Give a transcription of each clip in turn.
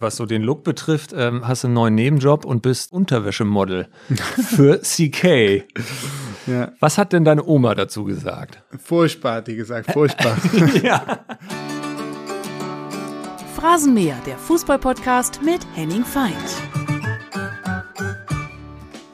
Was so den Look betrifft, ähm, hast du einen neuen Nebenjob und bist Unterwäschemodel für CK. Ja. Was hat denn deine Oma dazu gesagt? Furchtbar, hat die gesagt, furchtbar. ja. Phrasenmäher, der Fußballpodcast mit Henning Feind.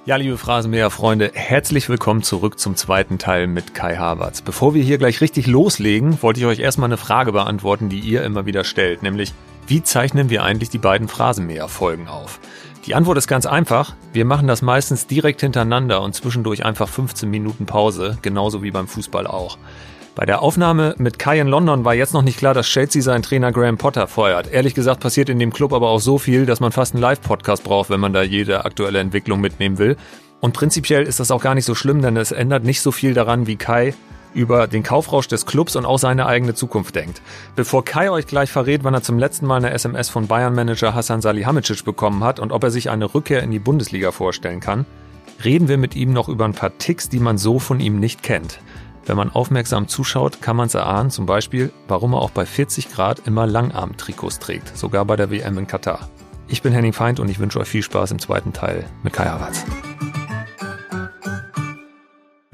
Ja, liebe Phrasenmäher-Freunde, herzlich willkommen zurück zum zweiten Teil mit Kai Havertz. Bevor wir hier gleich richtig loslegen, wollte ich euch erstmal eine Frage beantworten, die ihr immer wieder stellt, nämlich wie zeichnen wir eigentlich die beiden Phrasenmäher-Folgen auf? Die Antwort ist ganz einfach. Wir machen das meistens direkt hintereinander und zwischendurch einfach 15 Minuten Pause, genauso wie beim Fußball auch. Bei der Aufnahme mit Kai in London war jetzt noch nicht klar, dass Chelsea seinen Trainer Graham Potter feuert. Ehrlich gesagt passiert in dem Club aber auch so viel, dass man fast einen Live-Podcast braucht, wenn man da jede aktuelle Entwicklung mitnehmen will. Und prinzipiell ist das auch gar nicht so schlimm, denn es ändert nicht so viel daran, wie Kai über den Kaufrausch des Clubs und auch seine eigene Zukunft denkt. Bevor Kai euch gleich verrät, wann er zum letzten Mal eine SMS von Bayern-Manager Hassan Salihamidzic bekommen hat und ob er sich eine Rückkehr in die Bundesliga vorstellen kann, reden wir mit ihm noch über ein paar Ticks, die man so von ihm nicht kennt. Wenn man aufmerksam zuschaut, kann man es erahnen, zum Beispiel, warum er auch bei 40 Grad immer Langarm-Trikots trägt, sogar bei der WM in Katar. Ich bin Henning Feind und ich wünsche euch viel Spaß im zweiten Teil mit Kai Havertz.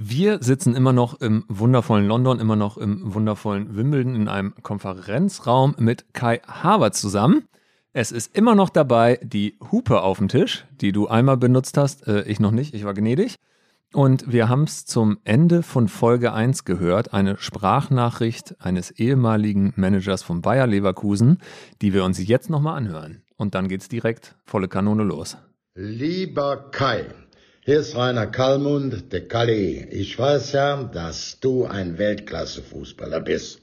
Wir sitzen immer noch im wundervollen London, immer noch im wundervollen Wimbledon in einem Konferenzraum mit Kai Harvard zusammen. Es ist immer noch dabei die Hupe auf dem Tisch, die du einmal benutzt hast, äh, ich noch nicht, ich war gnädig. Und wir haben es zum Ende von Folge 1 gehört, eine Sprachnachricht eines ehemaligen Managers von Bayer Leverkusen, die wir uns jetzt nochmal anhören. Und dann geht's direkt volle Kanone los. Lieber Kai, hier ist Rainer Kallmund, der Kalli. Ich weiß ja, dass du ein Weltklasse-Fußballer bist.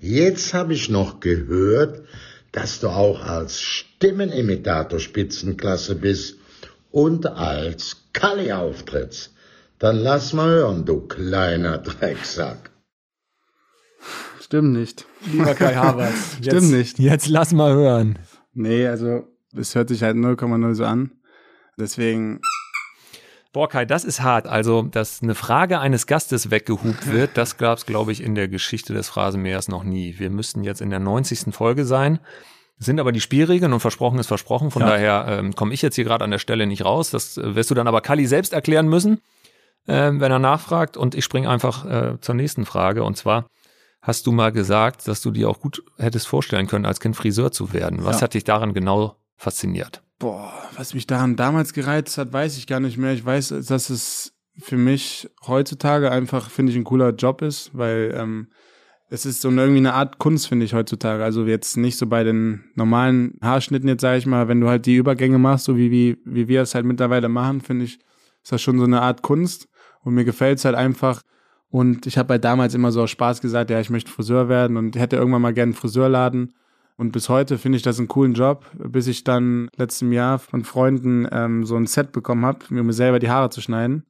Jetzt habe ich noch gehört, dass du auch als Stimmenimitator Spitzenklasse bist und als Kalli auftrittst. Dann lass mal hören, du kleiner Drecksack. Stimmt nicht. Lieber Kai Havertz. Stimmt nicht. Jetzt lass mal hören. Nee, also es hört sich halt 0,0 so an. Deswegen Boah, Kai, das ist hart. Also, dass eine Frage eines Gastes weggehupt wird, das gab es, glaube ich, in der Geschichte des Phrasenmeers noch nie. Wir müssten jetzt in der 90. Folge sein, sind aber die Spielregeln und versprochen ist versprochen. Von ja. daher ähm, komme ich jetzt hier gerade an der Stelle nicht raus. Das äh, wirst du dann aber Kali selbst erklären müssen, äh, wenn er nachfragt. Und ich springe einfach äh, zur nächsten Frage. Und zwar, hast du mal gesagt, dass du dir auch gut hättest vorstellen können, als Kind Friseur zu werden. Was ja. hat dich daran genau fasziniert? Boah, was mich daran damals gereizt hat, weiß ich gar nicht mehr. Ich weiß, dass es für mich heutzutage einfach, finde ich, ein cooler Job ist, weil ähm, es ist so irgendwie eine Art Kunst, finde ich, heutzutage. Also jetzt nicht so bei den normalen Haarschnitten jetzt, sage ich mal, wenn du halt die Übergänge machst, so wie, wie, wie wir es halt mittlerweile machen, finde ich, ist das schon so eine Art Kunst. Und mir gefällt es halt einfach. Und ich habe halt damals immer so aus Spaß gesagt, ja, ich möchte Friseur werden und hätte irgendwann mal gerne einen Friseurladen. Und bis heute finde ich das einen coolen Job, bis ich dann letztem Jahr von Freunden ähm, so ein Set bekommen habe, mir selber die Haare zu schneiden.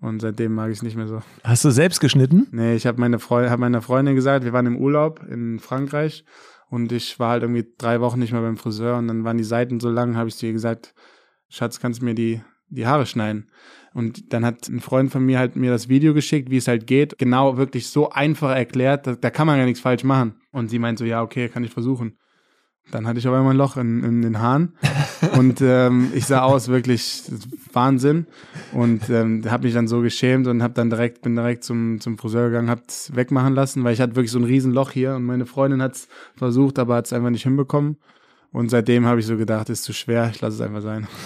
Und seitdem mag ich es nicht mehr so. Hast du selbst geschnitten? Nee, ich habe meine Freu hab meiner Freundin gesagt, wir waren im Urlaub in Frankreich und ich war halt irgendwie drei Wochen nicht mehr beim Friseur und dann waren die Seiten so lang, habe ich zu ihr gesagt, Schatz, kannst du mir die, die Haare schneiden? Und dann hat ein Freund von mir halt mir das Video geschickt, wie es halt geht, genau wirklich so einfach erklärt, da, da kann man ja nichts falsch machen. Und sie meint so, ja, okay, kann ich versuchen. Dann hatte ich auf einmal ein Loch in, in den Haaren und ähm, ich sah aus wirklich Wahnsinn und ähm, habe mich dann so geschämt und habe dann direkt bin direkt zum zum Friseur gegangen, hab's wegmachen lassen, weil ich hatte wirklich so ein riesen Loch hier und meine Freundin hat's versucht, aber hat's einfach nicht hinbekommen und seitdem habe ich so gedacht, ist zu schwer, ich lasse es einfach sein.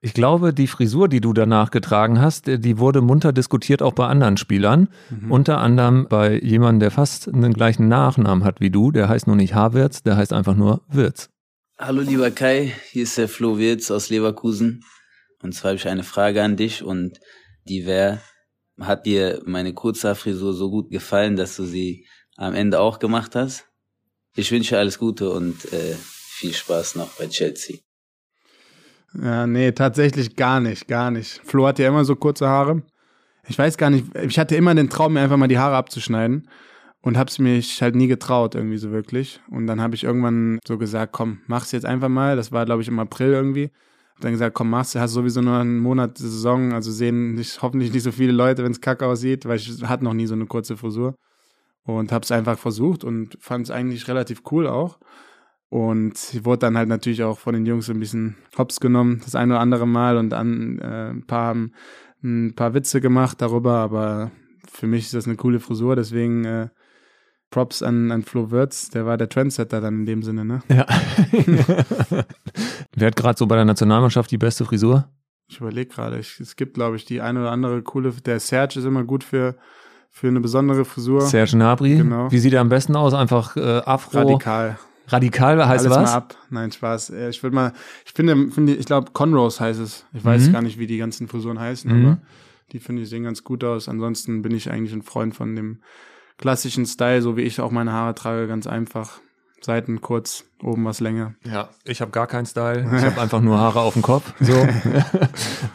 Ich glaube, die Frisur, die du danach getragen hast, die wurde munter diskutiert auch bei anderen Spielern. Mhm. Unter anderem bei jemandem, der fast einen gleichen Nachnamen hat wie du. Der heißt nur nicht Havertz, der heißt einfach nur Wirz. Hallo lieber Kai, hier ist der Flo Wirz aus Leverkusen. Und zwar habe ich eine Frage an dich und die wäre, hat dir meine Kurzhaarfrisur so gut gefallen, dass du sie am Ende auch gemacht hast? Ich wünsche alles Gute und äh, viel Spaß noch bei Chelsea. Ja, nee, tatsächlich gar nicht, gar nicht. Flo hat ja immer so kurze Haare. Ich weiß gar nicht, ich hatte immer den Traum, mir einfach mal die Haare abzuschneiden und hab's mich halt nie getraut, irgendwie so wirklich. Und dann habe ich irgendwann so gesagt, komm, mach's jetzt einfach mal. Das war, glaube ich, im April irgendwie. Hab dann gesagt, komm, mach's, hast sowieso nur einen Monat Saison, also sehen nicht, hoffentlich nicht so viele Leute, wenn's kacke aussieht, weil ich hatte noch nie so eine kurze Frisur. Und hab's einfach versucht und fand's eigentlich relativ cool auch. Und sie wurde dann halt natürlich auch von den Jungs ein bisschen hops genommen, das eine oder andere Mal und dann äh, ein paar haben ein paar Witze gemacht darüber, aber für mich ist das eine coole Frisur, deswegen äh, Props an, an Flo Wirtz, der war der Trendsetter dann in dem Sinne, ne? Ja. Wer hat gerade so bei der Nationalmannschaft die beste Frisur? Ich überlege gerade, es gibt, glaube ich, die eine oder andere coole, der Serge ist immer gut für, für eine besondere Frisur. Serge Nabri. Genau. Wie sieht er am besten aus? Einfach äh, Afro. Radikal. Radikal heißt Alles was? mal ab. Nein, Spaß. Ich würde mal, ich finde, finde ich glaube, Conrose heißt es. Ich weiß Mhm. gar nicht, wie die ganzen Frisuren heißen, Mhm. aber die finde ich sehen ganz gut aus. Ansonsten bin ich eigentlich ein Freund von dem klassischen Style, so wie ich auch meine Haare trage, ganz einfach. Seiten kurz, oben was länger. Ja, ich habe gar keinen Style. Ich habe einfach nur Haare auf dem Kopf. So.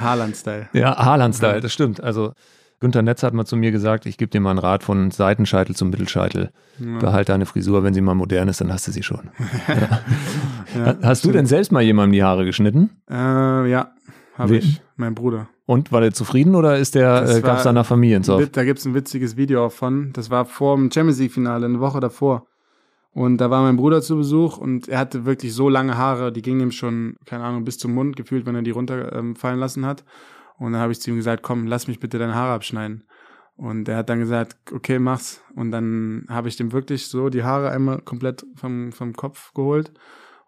Haaland-Style. ja, Haaland-Style, das stimmt. Also Günther Netz hat mal zu mir gesagt, ich gebe dir mal einen Rat von Seitenscheitel zum Mittelscheitel. Behalte deine Frisur, wenn sie mal modern ist, dann hast du sie schon. Ja, Hast du denn selbst mal jemandem die Haare geschnitten? Äh, ja, habe ich. Mein Bruder. Und war der zufrieden oder ist der, äh, gab es da nach Familienzoff? Wit- Da gibt's ein witziges Video auch von. Das war vor dem Champions League-Finale, eine Woche davor. Und da war mein Bruder zu Besuch und er hatte wirklich so lange Haare, die gingen ihm schon, keine Ahnung, bis zum Mund gefühlt, wenn er die runterfallen ähm, lassen hat. Und dann habe ich zu ihm gesagt, komm, lass mich bitte deine Haare abschneiden. Und er hat dann gesagt, okay, mach's. Und dann habe ich dem wirklich so die Haare einmal komplett vom, vom Kopf geholt.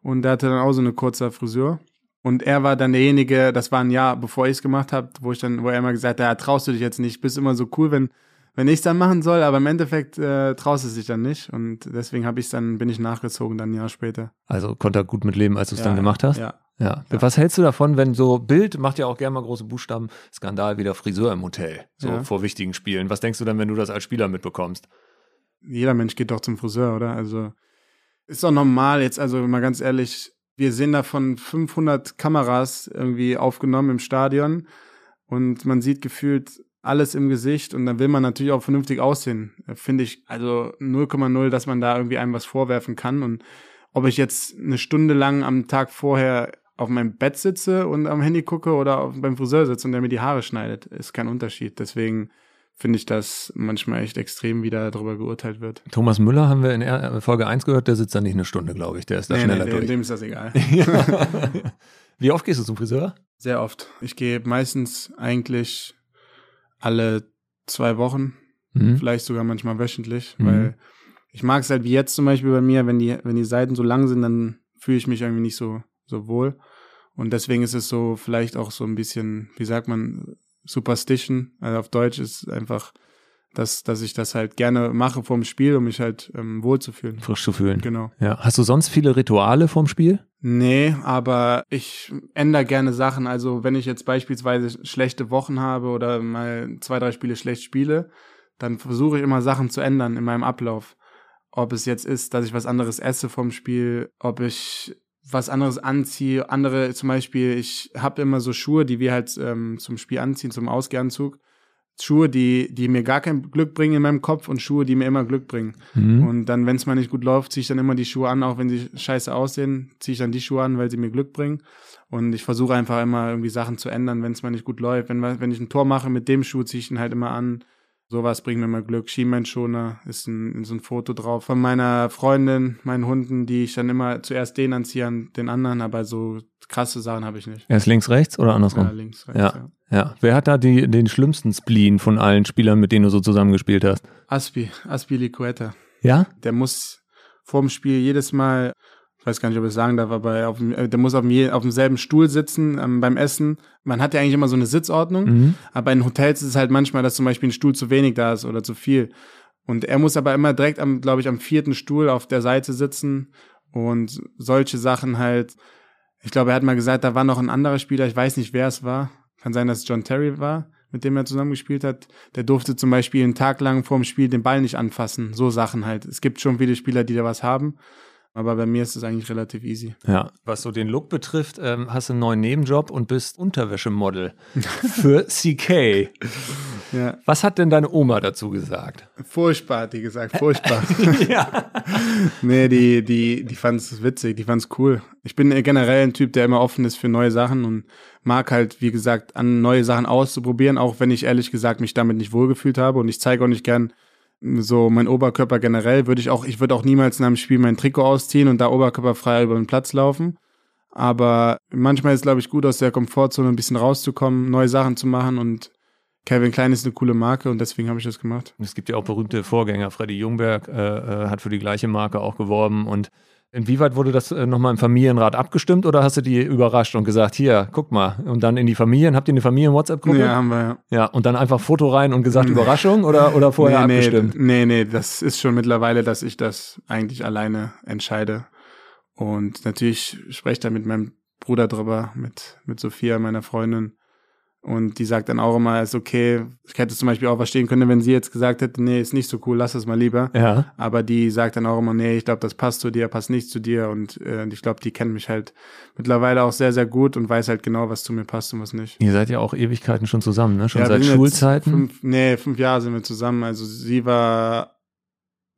Und der hatte dann auch so eine kurze Frisur. Und er war dann derjenige, das war ein Jahr, bevor ich es gemacht habe, wo ich dann, wo er immer gesagt hat, ja, traust du dich jetzt nicht, bist immer so cool, wenn, wenn ich es dann machen soll, aber im Endeffekt äh, traust du dich dann nicht. Und deswegen habe ich dann, bin ich nachgezogen dann ein Jahr später. Also konnte er gut mit leben, als du es Ja, dann gemacht hast? Ja. Ja. Was hältst du davon, wenn so Bild macht ja auch gerne mal große Buchstaben, Skandal wieder Friseur im Hotel, so Ja. vor wichtigen Spielen. Was denkst du dann, wenn du das als Spieler mitbekommst? Jeder Mensch geht doch zum Friseur, oder? Also ist doch normal jetzt, also mal ganz ehrlich, wir sehen da von 500 Kameras irgendwie aufgenommen im Stadion und man sieht gefühlt alles im Gesicht und dann will man natürlich auch vernünftig aussehen. Finde ich also 0,0, dass man da irgendwie einem was vorwerfen kann und ob ich jetzt eine Stunde lang am Tag vorher auf meinem Bett sitze und am Handy gucke oder auf, beim Friseur sitze und der mir die Haare schneidet, ist kein Unterschied. Deswegen finde ich das manchmal echt extrem, wie da darüber geurteilt wird. Thomas Müller haben wir in R- Folge 1 gehört, der sitzt da nicht eine Stunde, glaube ich. Der ist da schneller dem, durch. dem ist das egal. Wie oft gehst du zum Friseur? Sehr oft. Ich gehe meistens eigentlich alle zwei Wochen, Mhm. vielleicht sogar manchmal wöchentlich, Mhm. weil ich mag es halt wie jetzt zum Beispiel bei mir, wenn die, wenn die Seiten so lang sind, dann fühle ich mich irgendwie nicht so, so wohl. Und deswegen ist es so vielleicht auch so ein bisschen, wie sagt man, Superstition. Also auf Deutsch ist einfach, dass, dass ich das halt gerne mache vorm Spiel, um mich halt ähm, wohlzufühlen. Frisch zu fühlen. Genau. Ja. Hast du sonst viele Rituale vorm Spiel? Nee, aber ich ändere gerne Sachen. Also wenn ich jetzt beispielsweise schlechte Wochen habe oder mal zwei, drei Spiele schlecht spiele, dann versuche ich immer Sachen zu ändern in meinem Ablauf. Ob es jetzt ist, dass ich was anderes esse vom Spiel, ob ich was anderes anziehe. Andere zum Beispiel, ich habe immer so Schuhe, die wir halt ähm, zum Spiel anziehen, zum Ausgehanzug. Schuhe, die, die mir gar kein Glück bringen in meinem Kopf und Schuhe, die mir immer Glück bringen. Mhm. Und dann, wenn es mal nicht gut läuft, ziehe ich dann immer die Schuhe an, auch wenn sie scheiße aussehen, ziehe ich dann die Schuhe an, weil sie mir Glück bringen. Und ich versuche einfach immer irgendwie Sachen zu ändern, wenn es mal nicht gut läuft. Wenn, wenn ich ein Tor mache mit dem Schuh, ziehe ich ihn halt immer an. Sowas bringt mir immer Glück. Schienbeinschoner ist ein, ist ein Foto drauf von meiner Freundin, meinen Hunden, die ich dann immer zuerst den anziehe, an den anderen, aber so krasse Sachen habe ich nicht. Erst links, rechts oder andersrum? Ja, links, rechts, Ja. ja. Ja. Wer hat da die, den schlimmsten Spleen von allen Spielern, mit denen du so zusammengespielt hast? Aspi, Aspi Liqueta. Ja? der muss vorm Spiel jedes Mal, ich weiß gar nicht, ob ich es sagen darf, aber auf äh, der muss auf, dem, auf demselben Stuhl sitzen ähm, beim Essen. Man hat ja eigentlich immer so eine Sitzordnung, Mhm. aber in Hotels ist es halt manchmal, dass zum Beispiel ein Stuhl zu wenig da ist oder zu viel. Und er muss aber immer direkt am, glaube ich, am vierten Stuhl auf der Seite sitzen und solche Sachen halt. Ich glaube, er hat mal gesagt, da war noch ein anderer Spieler, ich weiß nicht, wer es war. Kann sein, dass es John Terry war, mit dem er zusammengespielt hat. Der durfte zum Beispiel einen Tag lang vorm Spiel den Ball nicht anfassen. So Sachen halt. Es gibt schon viele Spieler, die da was haben. Aber bei mir ist es eigentlich relativ easy. Ja. Was so den Look betrifft, ähm, hast du einen neuen Nebenjob und bist Unterwäschemodel für CK. Ja. Was hat denn deine Oma dazu gesagt? Furchtbar, hat die gesagt, furchtbar. ja. nee, die, die, die fand es witzig, die fand es cool. Ich bin generell ein Typ, der immer offen ist für neue Sachen und mag halt, wie gesagt, an neue Sachen auszuprobieren, auch wenn ich ehrlich gesagt mich damit nicht wohlgefühlt habe und ich zeige auch nicht gern so mein Oberkörper generell würde ich auch, ich würde auch niemals in einem Spiel mein Trikot ausziehen und da oberkörperfrei über den Platz laufen. Aber manchmal ist es, glaube ich, gut, aus der Komfortzone ein bisschen rauszukommen, neue Sachen zu machen und Kevin Klein ist eine coole Marke und deswegen habe ich das gemacht. Es gibt ja auch berühmte Vorgänger. Freddy Jungberg äh, äh hat für die gleiche Marke auch geworben und Inwieweit wurde das äh, nochmal im Familienrat abgestimmt oder hast du die überrascht und gesagt, hier, guck mal, und dann in die Familien, habt ihr eine Familien-WhatsApp-Gruppe? Ja, haben wir, ja. Ja, und dann einfach Foto rein und gesagt, Überraschung oder, oder vorher nee, abgestimmt? Nee, nee, das ist schon mittlerweile, dass ich das eigentlich alleine entscheide. Und natürlich spreche ich da mit meinem Bruder drüber, mit, mit Sophia, meiner Freundin. Und die sagt dann auch immer, ist okay. Ich hätte zum Beispiel auch verstehen können, wenn sie jetzt gesagt hätte, nee, ist nicht so cool, lass es mal lieber. Ja. Aber die sagt dann auch immer, nee, ich glaube, das passt zu dir, passt nicht zu dir. Und äh, ich glaube, die kennt mich halt mittlerweile auch sehr, sehr gut und weiß halt genau, was zu mir passt und was nicht. Ihr seid ja auch Ewigkeiten schon zusammen, ne? Schon Ja, seit Schulzeiten. Fünf, nee, fünf Jahre sind wir zusammen. Also sie war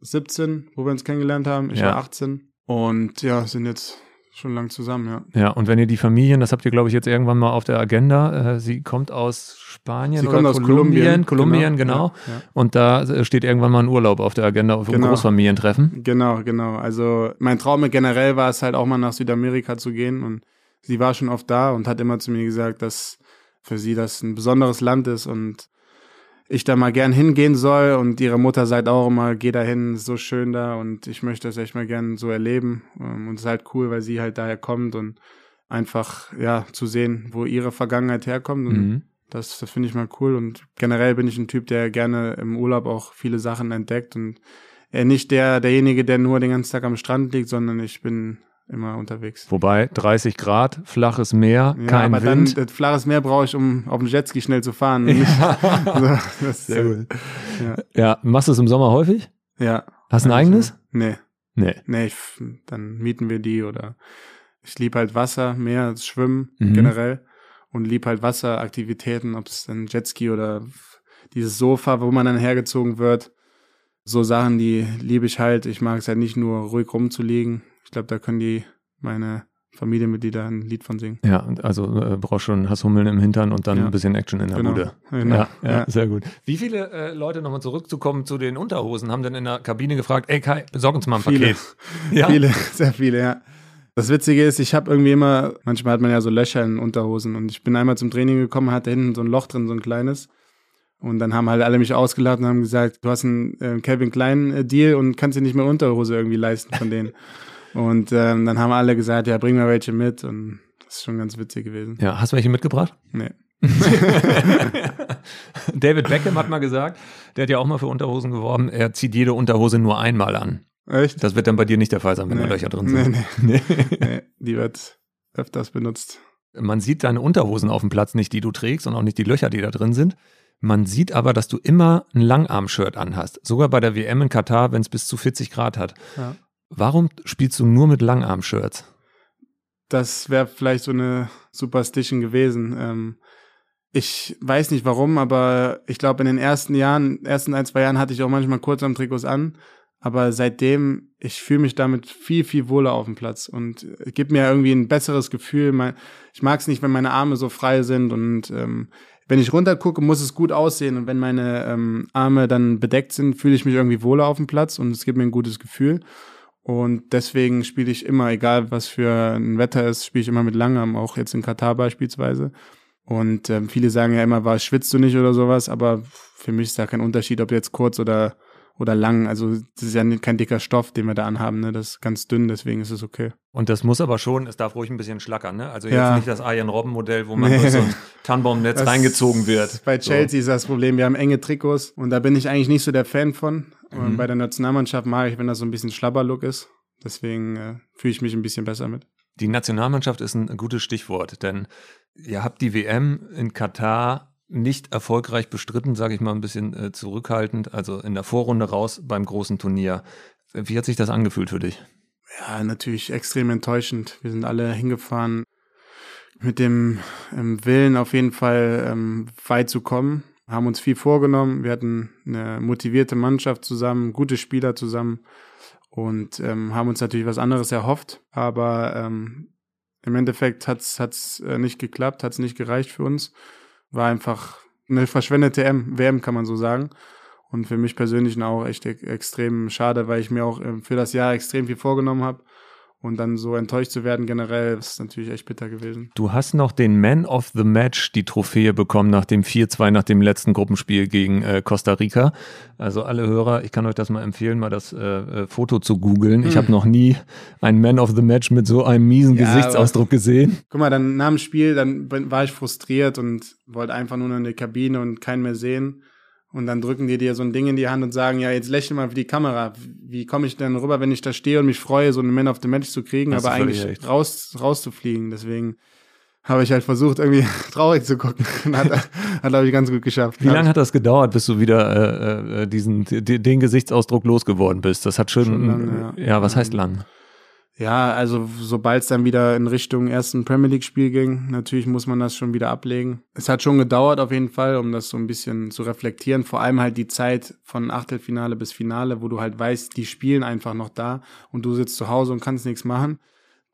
17, wo wir uns kennengelernt haben. Ich Ja. war 18. Und ja, sind jetzt schon lang zusammen, ja. Ja, und wenn ihr die Familien, das habt ihr, glaube ich, jetzt irgendwann mal auf der Agenda. Äh, sie kommt aus Spanien Sie oder kommt aus Kolumbien. Kolumbien. Kolumbien, genau. Ja, ja. Und da äh, steht irgendwann mal ein Urlaub auf der Agenda auf einem Genau. Großfamilientreffen. Genau, genau. Also mein Traum generell war es halt auch mal nach Südamerika zu gehen und sie war schon oft da und hat immer zu mir gesagt, dass für sie das ein besonderes Land ist und ich da mal gern hingehen soll und ihre Mutter sagt auch immer, geh da hin, so schön da und ich möchte das echt mal gern so erleben Ähm, und es ist halt cool, weil sie halt daher kommt und einfach, ja, zu sehen, wo ihre Vergangenheit herkommt und Mhm. das, das finde ich mal cool und generell bin ich ein Typ, der gerne im Urlaub auch viele Sachen entdeckt und äh, nicht der, derjenige, der nur den ganzen Tag am Strand liegt, sondern ich bin immer unterwegs. Wobei 30 Grad, flaches Meer, Ja, kein aber Wind. dann, flaches Meer brauche ich, um auf dem Jetski schnell zu fahren. Also, das, Sehr gut. Ja, Ja, machst du es im Sommer häufig? ja. Hast du ein Also, eigenes? Nee, Nee. nee, ich, dann mieten wir die oder ich liebe halt Wasser, Meer, Schwimmen Mhm. generell und liebe halt Wasseraktivitäten, ob es dann Jetski oder dieses Sofa, wo man dann hergezogen wird. So Sachen, die liebe ich halt. Ich mag es halt nicht nur ruhig rumzuliegen. Ich glaube, da können die meine Familienmitglieder ein Lied von singen. Ja, also äh, brauchst schon Hasshummeln im Hintern und dann Ja. ein bisschen Action in der Genau. Bude. Genau. Ja, ja, Ja. sehr gut. Wie viele äh, Leute, nochmal zurückzukommen zu den Unterhosen, haben denn in der Kabine gefragt, ey Kai, besorg uns mal ein Viele. Paket. Ja. Viele, sehr viele, ja. Das Witzige ist, ich habe irgendwie immer, manchmal hat man ja so Löcher in Unterhosen und ich bin einmal zum Training gekommen, hatte hinten so ein Loch drin, so ein kleines. Und dann haben halt alle mich ausgelacht und haben gesagt, du hast einen äh, Calvin Klein äh, Deal und kannst dir nicht mehr Unterhose irgendwie leisten von denen. und ähm, dann haben alle gesagt, ja, bring mal welche mit und das ist schon ganz witzig gewesen. Ja, hast du welche mitgebracht? Nee. David Beckham hat mal gesagt, der hat ja auch mal für Unterhosen geworben, er zieht jede Unterhose nur einmal an. Echt? Das wird dann bei dir nicht der Fall sein, wenn da Nee. Löcher drin sind. nee. Nee. nee, die wird öfters benutzt. Man sieht deine Unterhosen auf dem Platz nicht, die du trägst und auch nicht die Löcher, die da drin sind. Man sieht aber, dass du immer ein Langarm-Shirt anhast. Sogar bei der WM in Katar, wenn es bis zu 40 Grad hat. Ja. Warum spielst du nur mit Langarm-Shirts? das wäre vielleicht so eine Superstition gewesen. Ähm, ich weiß nicht warum, aber ich glaube, in den ersten Jahren, ersten ein, zwei Jahren hatte ich auch manchmal Kurzarm-Trikots an. Aber seitdem, ich fühle mich damit viel, viel wohler auf dem Platz und äh, gibt mir irgendwie ein besseres Gefühl. Ich mag es nicht, wenn meine Arme so frei sind und ähm, wenn ich runtergucke, muss es gut aussehen und wenn meine ähm, Arme dann bedeckt sind, fühle ich mich irgendwie wohler auf dem Platz und es gibt mir ein gutes Gefühl. Und deswegen spiele ich immer, egal was für ein Wetter ist, spiele ich immer mit Langarm, auch jetzt in Katar beispielsweise. Und ähm, viele sagen ja immer, war schwitzt du nicht oder sowas, aber für mich ist da kein Unterschied, ob jetzt kurz oder oder lang. Also das ist ja kein dicker Stoff, den wir da anhaben, ne? Das ist ganz dünn, deswegen ist es okay. Und das muss aber schon, es darf ruhig ein bisschen schlackern, ne? Also jetzt Ja. nicht das Arjen Robben Modell, wo man Nee. durch so ein Tannenbaumnetz reingezogen wird. Bei Chelsea ist das Problem, wir haben enge Trikots und da bin ich eigentlich nicht so der Fan von. Und Mhm. bei der Nationalmannschaft mag ich, wenn das so ein bisschen Schlabberlook ist. Deswegen äh, fühle ich mich ein bisschen besser mit. Die Nationalmannschaft ist ein gutes Stichwort, denn ihr habt die WM in Katar nicht erfolgreich bestritten, sage ich mal ein bisschen äh, zurückhaltend, also in der Vorrunde raus beim großen Turnier. Wie hat sich das angefühlt für dich? Ja, natürlich extrem enttäuschend. Wir sind alle hingefahren mit dem ähm, Willen, auf jeden Fall ähm, weit zu kommen. Haben uns viel vorgenommen. Wir hatten eine motivierte Mannschaft zusammen, gute Spieler zusammen und ähm, haben uns natürlich was anderes erhofft. Aber ähm, im Endeffekt hat's hat's äh, nicht geklappt, hat's nicht gereicht für uns. War einfach eine verschwendete M WM, kann man so sagen. Und für mich persönlich auch echt extrem schade, weil ich mir auch äh, für das Jahr extrem viel vorgenommen habe. Und dann so enttäuscht zu werden generell, ist natürlich echt bitter gewesen. Du hast noch den Man of the Match die Trophäe bekommen nach dem 4-2 nach dem letzten Gruppenspiel gegen äh, Costa Rica. Also alle Hörer, ich kann euch das mal empfehlen, mal das äh, äh Foto zu googeln. Ich hm. habe noch nie einen Man of the Match mit so einem miesen ja, Gesichtsausdruck gesehen. Guck mal, dann nach dem Spiel, dann war ich frustriert und wollte einfach nur in die Kabine und keinen mehr sehen. Und dann drücken die dir so ein Ding in die Hand und sagen, ja, jetzt lächle mal für die Kamera. Wie komme ich denn rüber, wenn ich da stehe und mich freue, so einen Man of the Match zu kriegen, aber eigentlich raus, rauszufliegen. Deswegen habe ich halt versucht, irgendwie traurig zu gucken. hat, hat glaube ich, ganz gut geschafft. Wie lange hat das gedauert, bis du wieder äh, äh diesen den Gesichtsausdruck losgeworden bist? Das hat schon, schon lang, ja. ja, was heißt lang? Ja, also sobald es dann wieder in Richtung ersten Premier League Spiel ging, natürlich muss man das schon wieder ablegen. Es hat schon gedauert auf jeden Fall, um das so ein bisschen zu reflektieren. Vor allem halt die Zeit von Achtelfinale bis Finale, wo du halt weißt, die spielen einfach noch da und du sitzt zu Hause und kannst nichts machen.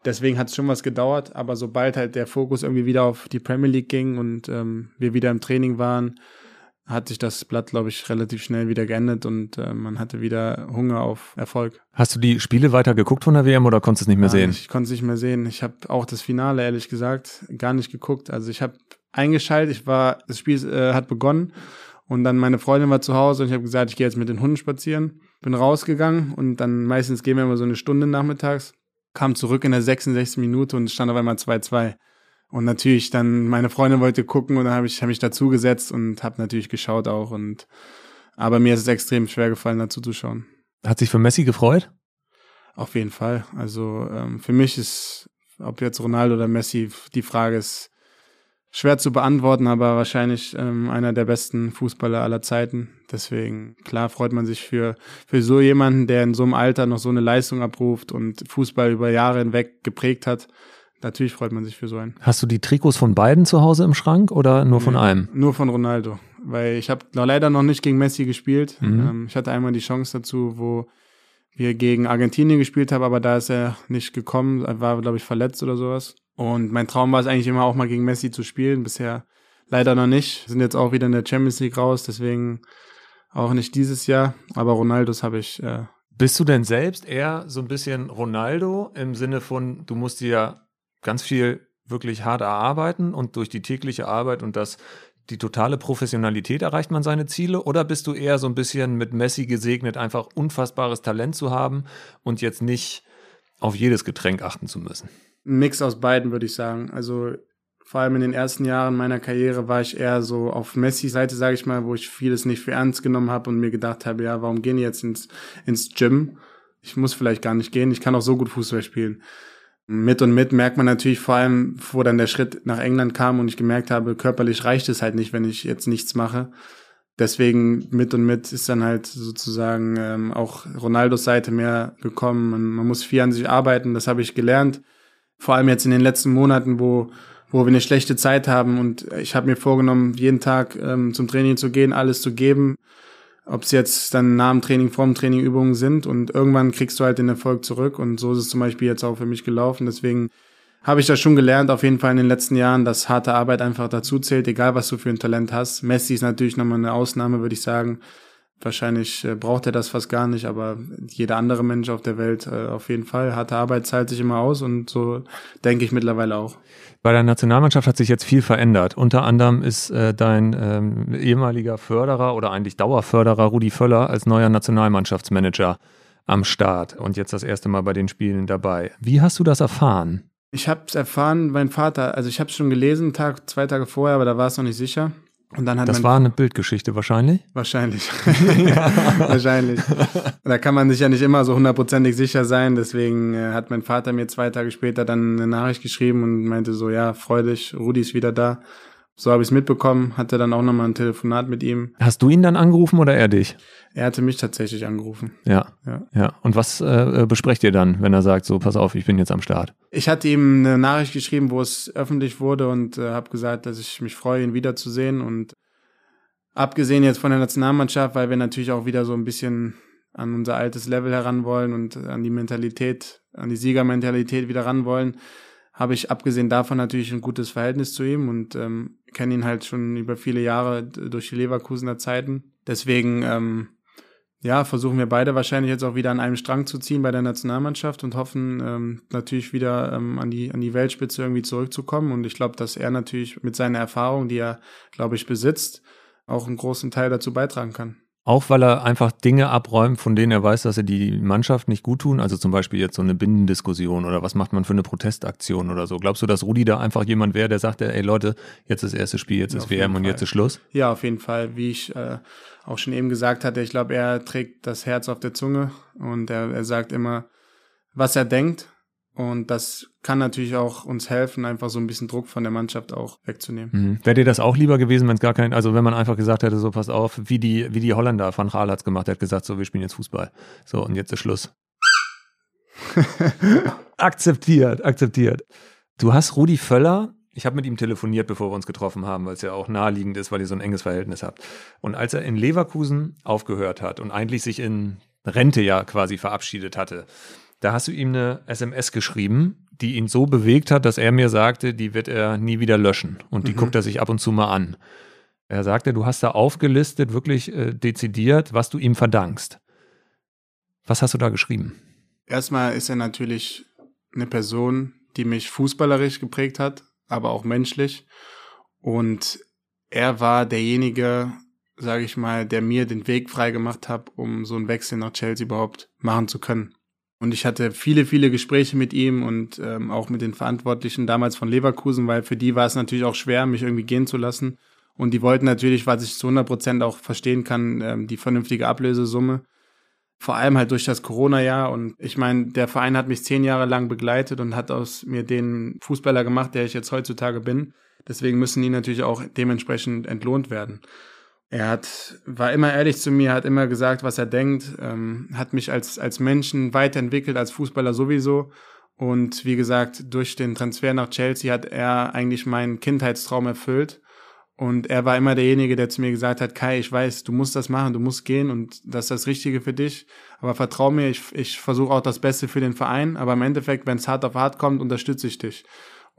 Deswegen hat es schon was gedauert, aber sobald halt der Fokus irgendwie wieder auf die Premier League ging und ähm, wir wieder im Training waren, hat sich das Blatt, glaube ich, relativ schnell wieder geändert und äh, man hatte wieder Hunger auf Erfolg. Hast du die Spiele weiter geguckt von der WM oder konntest du es nicht mehr Nein, sehen? Ich konnte es nicht mehr sehen. Ich habe auch das Finale, ehrlich gesagt, gar nicht geguckt. Also ich habe eingeschaltet, ich war, das Spiel äh, hat begonnen und dann meine Freundin war zu Hause und ich habe gesagt, ich gehe jetzt mit den Hunden spazieren. Bin rausgegangen und dann meistens gehen wir immer so eine Stunde nachmittags, kam zurück in der 66. Minute und stand auf einmal 2-2. Und natürlich dann, meine Freundin wollte gucken und dann habe ich hab mich dazugesetzt und habe natürlich geschaut auch. Und aber mir ist es extrem schwer gefallen, dazu zu schauen. Hat sich für Messi gefreut? Auf jeden Fall. Also ähm, für mich ist, ob jetzt Ronaldo oder Messi, die Frage ist schwer zu beantworten, aber wahrscheinlich ähm, einer der besten Fußballer aller Zeiten. Deswegen, klar, freut man sich für, für so jemanden, der in so einem Alter noch so eine Leistung abruft und Fußball über Jahre hinweg geprägt hat. Natürlich freut man sich für so einen. Hast du die Trikots von beiden zu Hause im Schrank oder nur von einem? Nur von Ronaldo, weil ich habe leider noch nicht gegen Messi gespielt. Mhm. Ähm, ich hatte einmal die Chance dazu, wo wir gegen Argentinien gespielt haben, aber da ist er nicht gekommen, er war glaube ich verletzt oder sowas. Und mein Traum war es eigentlich immer auch mal gegen Messi zu spielen, bisher leider noch nicht. Wir sind jetzt auch wieder in der Champions League raus, deswegen auch nicht dieses Jahr, aber Ronaldos habe ich äh, bist du denn selbst eher so ein bisschen Ronaldo im Sinne von, du musst dir ganz viel wirklich hart erarbeiten und durch die tägliche Arbeit und das die totale Professionalität erreicht man seine Ziele oder bist du eher so ein bisschen mit Messi gesegnet, einfach unfassbares Talent zu haben und jetzt nicht auf jedes Getränk achten zu müssen? Ein Mix aus beiden, würde ich sagen. Also vor allem in den ersten Jahren meiner Karriere war ich eher so auf Messis Seite, sage ich mal, wo ich vieles nicht für ernst genommen habe und mir gedacht habe, ja, warum gehen die jetzt ins, ins Gym? Ich muss vielleicht gar nicht gehen, ich kann auch so gut Fußball spielen mit und mit merkt man natürlich vor allem, wo dann der Schritt nach England kam und ich gemerkt habe, körperlich reicht es halt nicht, wenn ich jetzt nichts mache. Deswegen mit und mit ist dann halt sozusagen ähm, auch Ronaldos Seite mehr gekommen. Man, man muss viel an sich arbeiten, das habe ich gelernt. Vor allem jetzt in den letzten Monaten, wo, wo wir eine schlechte Zeit haben und ich habe mir vorgenommen, jeden Tag ähm, zum Training zu gehen, alles zu geben ob es jetzt dann nach dem Training, vorm Training Übungen sind und irgendwann kriegst du halt den Erfolg zurück und so ist es zum Beispiel jetzt auch für mich gelaufen. Deswegen habe ich das schon gelernt, auf jeden Fall in den letzten Jahren, dass harte Arbeit einfach dazu zählt, egal was du für ein Talent hast. Messi ist natürlich nochmal eine Ausnahme, würde ich sagen. Wahrscheinlich äh, braucht er das fast gar nicht, aber jeder andere Mensch auf der Welt äh, auf jeden Fall. Harte Arbeit zahlt sich immer aus und so denke ich mittlerweile auch. Bei der Nationalmannschaft hat sich jetzt viel verändert. Unter anderem ist äh, dein ähm, ehemaliger Förderer oder eigentlich Dauerförderer Rudi Völler als neuer Nationalmannschaftsmanager am Start und jetzt das erste Mal bei den Spielen dabei. Wie hast du das erfahren? Ich habe es erfahren, mein Vater, also ich habe es schon gelesen, Tag, zwei Tage vorher, aber da war es noch nicht sicher. Und dann hat das war eine Bildgeschichte wahrscheinlich? Wahrscheinlich. wahrscheinlich. Da kann man sich ja nicht immer so hundertprozentig sicher sein. Deswegen äh, hat mein Vater mir zwei Tage später dann eine Nachricht geschrieben und meinte so, ja, freu dich, Rudi ist wieder da. So habe ich es mitbekommen, hatte dann auch nochmal ein Telefonat mit ihm. Hast du ihn dann angerufen oder er dich? Er hatte mich tatsächlich angerufen. Ja. Ja. ja. Und was äh, besprecht ihr dann, wenn er sagt, so, pass auf, ich bin jetzt am Start? Ich hatte ihm eine Nachricht geschrieben, wo es öffentlich wurde und äh, habe gesagt, dass ich mich freue, ihn wiederzusehen. Und abgesehen jetzt von der Nationalmannschaft, weil wir natürlich auch wieder so ein bisschen an unser altes Level heran wollen und an die Mentalität, an die Siegermentalität wieder ran wollen, habe ich abgesehen davon natürlich ein gutes Verhältnis zu ihm und ähm, kenne ihn halt schon über viele Jahre durch die Leverkusener Zeiten. Deswegen, ähm, ja, versuchen wir beide wahrscheinlich jetzt auch wieder an einem Strang zu ziehen bei der Nationalmannschaft und hoffen ähm, natürlich wieder ähm, an die an die Weltspitze irgendwie zurückzukommen. Und ich glaube, dass er natürlich mit seiner Erfahrung, die er, glaube ich, besitzt, auch einen großen Teil dazu beitragen kann. Auch weil er einfach Dinge abräumt, von denen er weiß, dass er die Mannschaft nicht gut tun. Also zum Beispiel jetzt so eine Bindendiskussion oder was macht man für eine Protestaktion oder so. Glaubst du, dass Rudi da einfach jemand wäre, der sagt, ey Leute, jetzt ist das erste Spiel, jetzt Ja, ist WM und Fall. jetzt ist Schluss? Ja, auf jeden Fall. Wie ich äh, auch schon eben gesagt hatte, ich glaube, er trägt das Herz auf der Zunge und er, er sagt immer, was er denkt. Und das kann natürlich auch uns helfen, einfach so ein bisschen Druck von der Mannschaft auch wegzunehmen. Mhm. Wäre dir das auch lieber gewesen, wenn es gar kein, also wenn man einfach gesagt hätte, so pass auf, wie die, wie die Holländer, Van Gaal hat's gemacht, der hat gesagt, so wir spielen jetzt Fußball. So und jetzt ist Schluss. akzeptiert, akzeptiert. Du hast Rudi Völler, ich habe mit ihm telefoniert, bevor wir uns getroffen haben, weil es ja auch naheliegend ist, weil ihr so ein enges Verhältnis habt. Und als er in Leverkusen aufgehört hat und eigentlich sich in Rente ja quasi verabschiedet hatte, da hast du ihm eine SMS geschrieben, die ihn so bewegt hat, dass er mir sagte, die wird er nie wieder löschen. Und die Mhm. guckt er sich ab und zu mal an. Er sagte, du hast da aufgelistet, wirklich äh, dezidiert, was du ihm verdankst. Was hast du da geschrieben? Erstmal ist er natürlich eine Person, die mich fußballerisch geprägt hat, aber auch menschlich. Und er war derjenige, sage ich mal, der mir den Weg frei gemacht hat, um so einen Wechsel nach Chelsea überhaupt machen zu können. Und ich hatte viele, viele Gespräche mit ihm und ähm, auch mit den Verantwortlichen damals von Leverkusen, weil für die war es natürlich auch schwer, mich irgendwie gehen zu lassen. Und die wollten natürlich, was ich zu 100 Prozent auch verstehen kann, ähm, die vernünftige Ablösesumme. Vor allem halt durch das Corona-Jahr. Und ich meine, der Verein hat mich zehn Jahre lang begleitet und hat aus mir den Fußballer gemacht, der ich jetzt heutzutage bin. Deswegen müssen die natürlich auch dementsprechend entlohnt werden. Er hat, war immer ehrlich zu mir, hat immer gesagt, was er denkt, ähm, hat mich als, als Menschen weiterentwickelt, als Fußballer sowieso. Und wie gesagt, durch den Transfer nach Chelsea hat er eigentlich meinen Kindheitstraum erfüllt. Und er war immer derjenige, der zu mir gesagt hat, Kai, ich weiß, du musst das machen, du musst gehen und das ist das Richtige für dich. Aber vertrau mir, ich, ich versuche auch das Beste für den Verein. Aber im Endeffekt, wenn es hart auf hart kommt, unterstütze ich dich.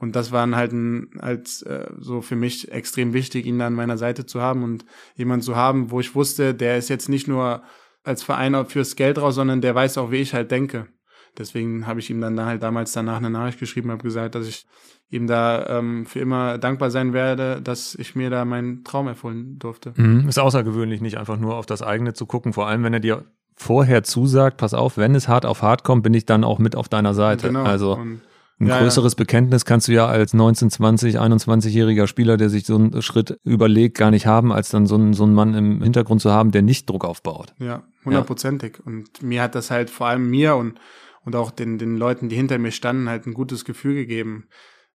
Und das war halt ein, als äh, so für mich extrem wichtig, ihn da an meiner Seite zu haben und jemand zu haben, wo ich wusste, der ist jetzt nicht nur als Verein fürs Geld raus, sondern der weiß auch, wie ich halt denke. Deswegen habe ich ihm dann da halt damals danach eine Nachricht geschrieben, habe gesagt, dass ich ihm da ähm, für immer dankbar sein werde, dass ich mir da meinen Traum erfüllen durfte. Mhm. Ist außergewöhnlich, nicht einfach nur auf das eigene zu gucken, vor allem wenn er dir vorher zusagt, pass auf, wenn es hart auf hart kommt, bin ich dann auch mit auf deiner Seite. Also Und ein Ja, größeres Bekenntnis kannst du ja als 19, 20, 21-jähriger Spieler, der sich so einen Schritt überlegt, gar nicht haben, als dann so einen, so einen Mann im Hintergrund zu haben, der nicht Druck aufbaut. Ja, hundertprozentig. Und mir hat das halt vor allem mir und, und auch den, den Leuten, die hinter mir standen, halt ein gutes Gefühl gegeben.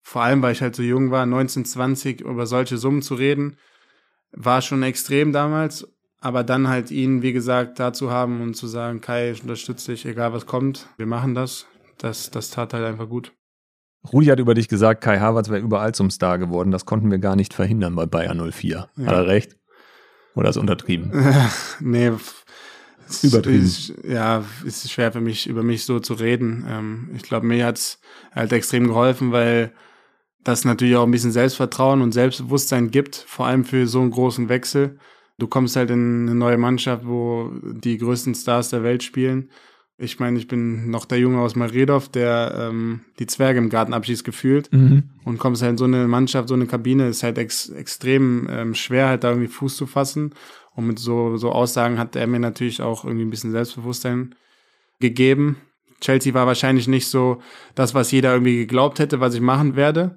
Vor allem, weil ich halt so jung war, 19, 20, über solche Summen zu reden, war schon extrem damals. Aber dann halt ihn, wie gesagt, da zu haben und zu sagen, Kai, ich unterstütze dich, egal was kommt, wir machen das, das, das tat halt einfach gut. Rudi hat über dich gesagt, Kai Havertz wäre überall zum Star geworden. Das konnten wir gar nicht verhindern bei Bayern 04. Ja. Hat er recht? Oder ist untertrieben? nee, es Übertrieben. Ist, ja, es ist schwer für mich, über mich so zu reden. Ähm, ich glaube, mir hat's halt extrem geholfen, weil das natürlich auch ein bisschen Selbstvertrauen und Selbstbewusstsein gibt, vor allem für so einen großen Wechsel. Du kommst halt in eine neue Mannschaft, wo die größten Stars der Welt spielen. Ich meine, ich bin noch der Junge aus Maredov, der ähm, die Zwerge im Garten abschießt gefühlt Mhm. und kommst halt in so eine Mannschaft, so eine Kabine, ist halt ex extrem ähm, schwer, halt da irgendwie Fuß zu fassen. Und mit so, so Aussagen hat er mir natürlich auch irgendwie ein bisschen Selbstbewusstsein gegeben. Chelsea war wahrscheinlich nicht so das, was jeder irgendwie geglaubt hätte, was ich machen werde.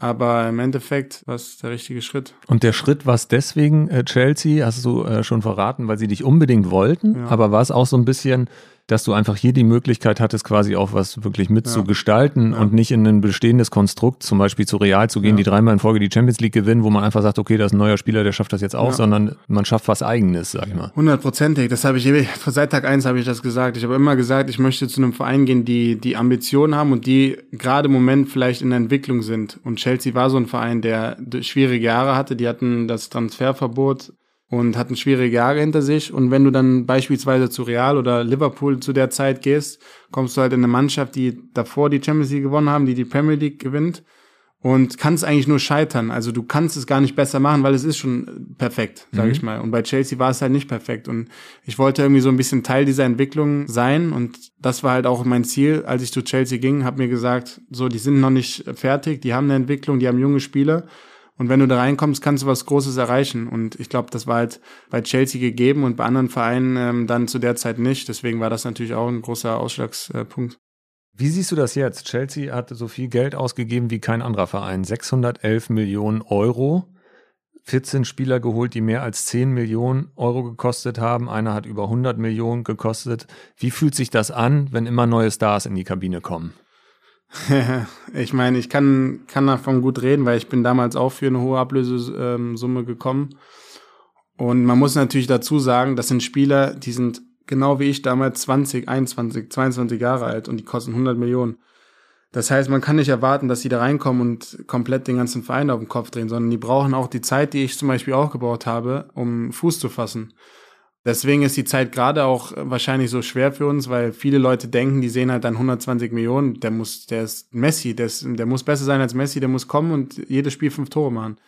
Aber im Endeffekt war es der richtige Schritt. Und der Schritt war es deswegen, äh, Chelsea, hast du äh, schon verraten, weil sie dich unbedingt wollten, Ja. aber war es auch so ein bisschen, dass du einfach hier die Möglichkeit hattest, quasi auch was wirklich mitzugestalten Ja. und nicht in ein bestehendes Konstrukt, zum Beispiel zu Real zu gehen, Ja. die dreimal in Folge die Champions League gewinnen, wo man einfach sagt, okay, das ist ein neuer Spieler, der schafft das jetzt auch, Ja. sondern man schafft was Eigenes, sag ich mal. Hundertprozentig, das habe ich seit Tag eins habe ich das gesagt. Ich habe immer gesagt, ich möchte zu einem Verein gehen, die die Ambitionen haben und die gerade im Moment vielleicht in der Entwicklung sind. Und Chelsea war so ein Verein, der schwierige Jahre hatte. Die hatten das Transferverbot und hatten schwierige Jahre hinter sich. Und wenn du dann beispielsweise zu Real oder Liverpool zu der Zeit gehst, kommst du halt in eine Mannschaft, die davor die Champions League gewonnen haben, die die Premier League gewinnt. und kannst eigentlich nur scheitern. Also du kannst es gar nicht besser machen, weil es ist schon perfekt, sage Mhm. ich mal. Und bei Chelsea war es halt nicht perfekt. Und ich wollte irgendwie so ein bisschen Teil dieser Entwicklung sein. Und das war halt auch mein Ziel, als ich zu Chelsea ging, habe mir gesagt, so, die sind noch nicht fertig, die haben eine Entwicklung, die haben junge Spieler. Und wenn du da reinkommst, kannst du was Großes erreichen. Und ich glaube, das war halt bei Chelsea gegeben und bei anderen Vereinen ähm, dann zu der Zeit nicht. Deswegen war das natürlich auch ein großer Ausschlagspunkt. Wie siehst du das jetzt? Chelsea hat so viel Geld ausgegeben wie kein anderer Verein. 611 Millionen Euro. 14 Spieler geholt, die mehr als 10 Millionen Euro gekostet haben. Einer hat über 100 Millionen gekostet. Wie fühlt sich das an, wenn immer neue Stars in die Kabine kommen? ich meine, ich kann, kann davon gut reden, weil ich bin damals auch für eine hohe Ablösesumme gekommen. Und man muss natürlich dazu sagen, das sind Spieler, die sind genau wie ich damals 20, 21, 22 Jahre alt und die kosten 100 Millionen. Das heißt, man kann nicht erwarten, dass sie da reinkommen und komplett den ganzen Verein auf den Kopf drehen, sondern die brauchen auch die Zeit, die ich zum Beispiel auch gebraucht habe, um Fuß zu fassen. Deswegen ist die Zeit gerade auch wahrscheinlich so schwer für uns, weil viele Leute denken, die sehen halt dann 120 Millionen, der muss, der ist Messi, der, ist, der muss besser sein als Messi, der muss kommen und jedes Spiel fünf Tore machen.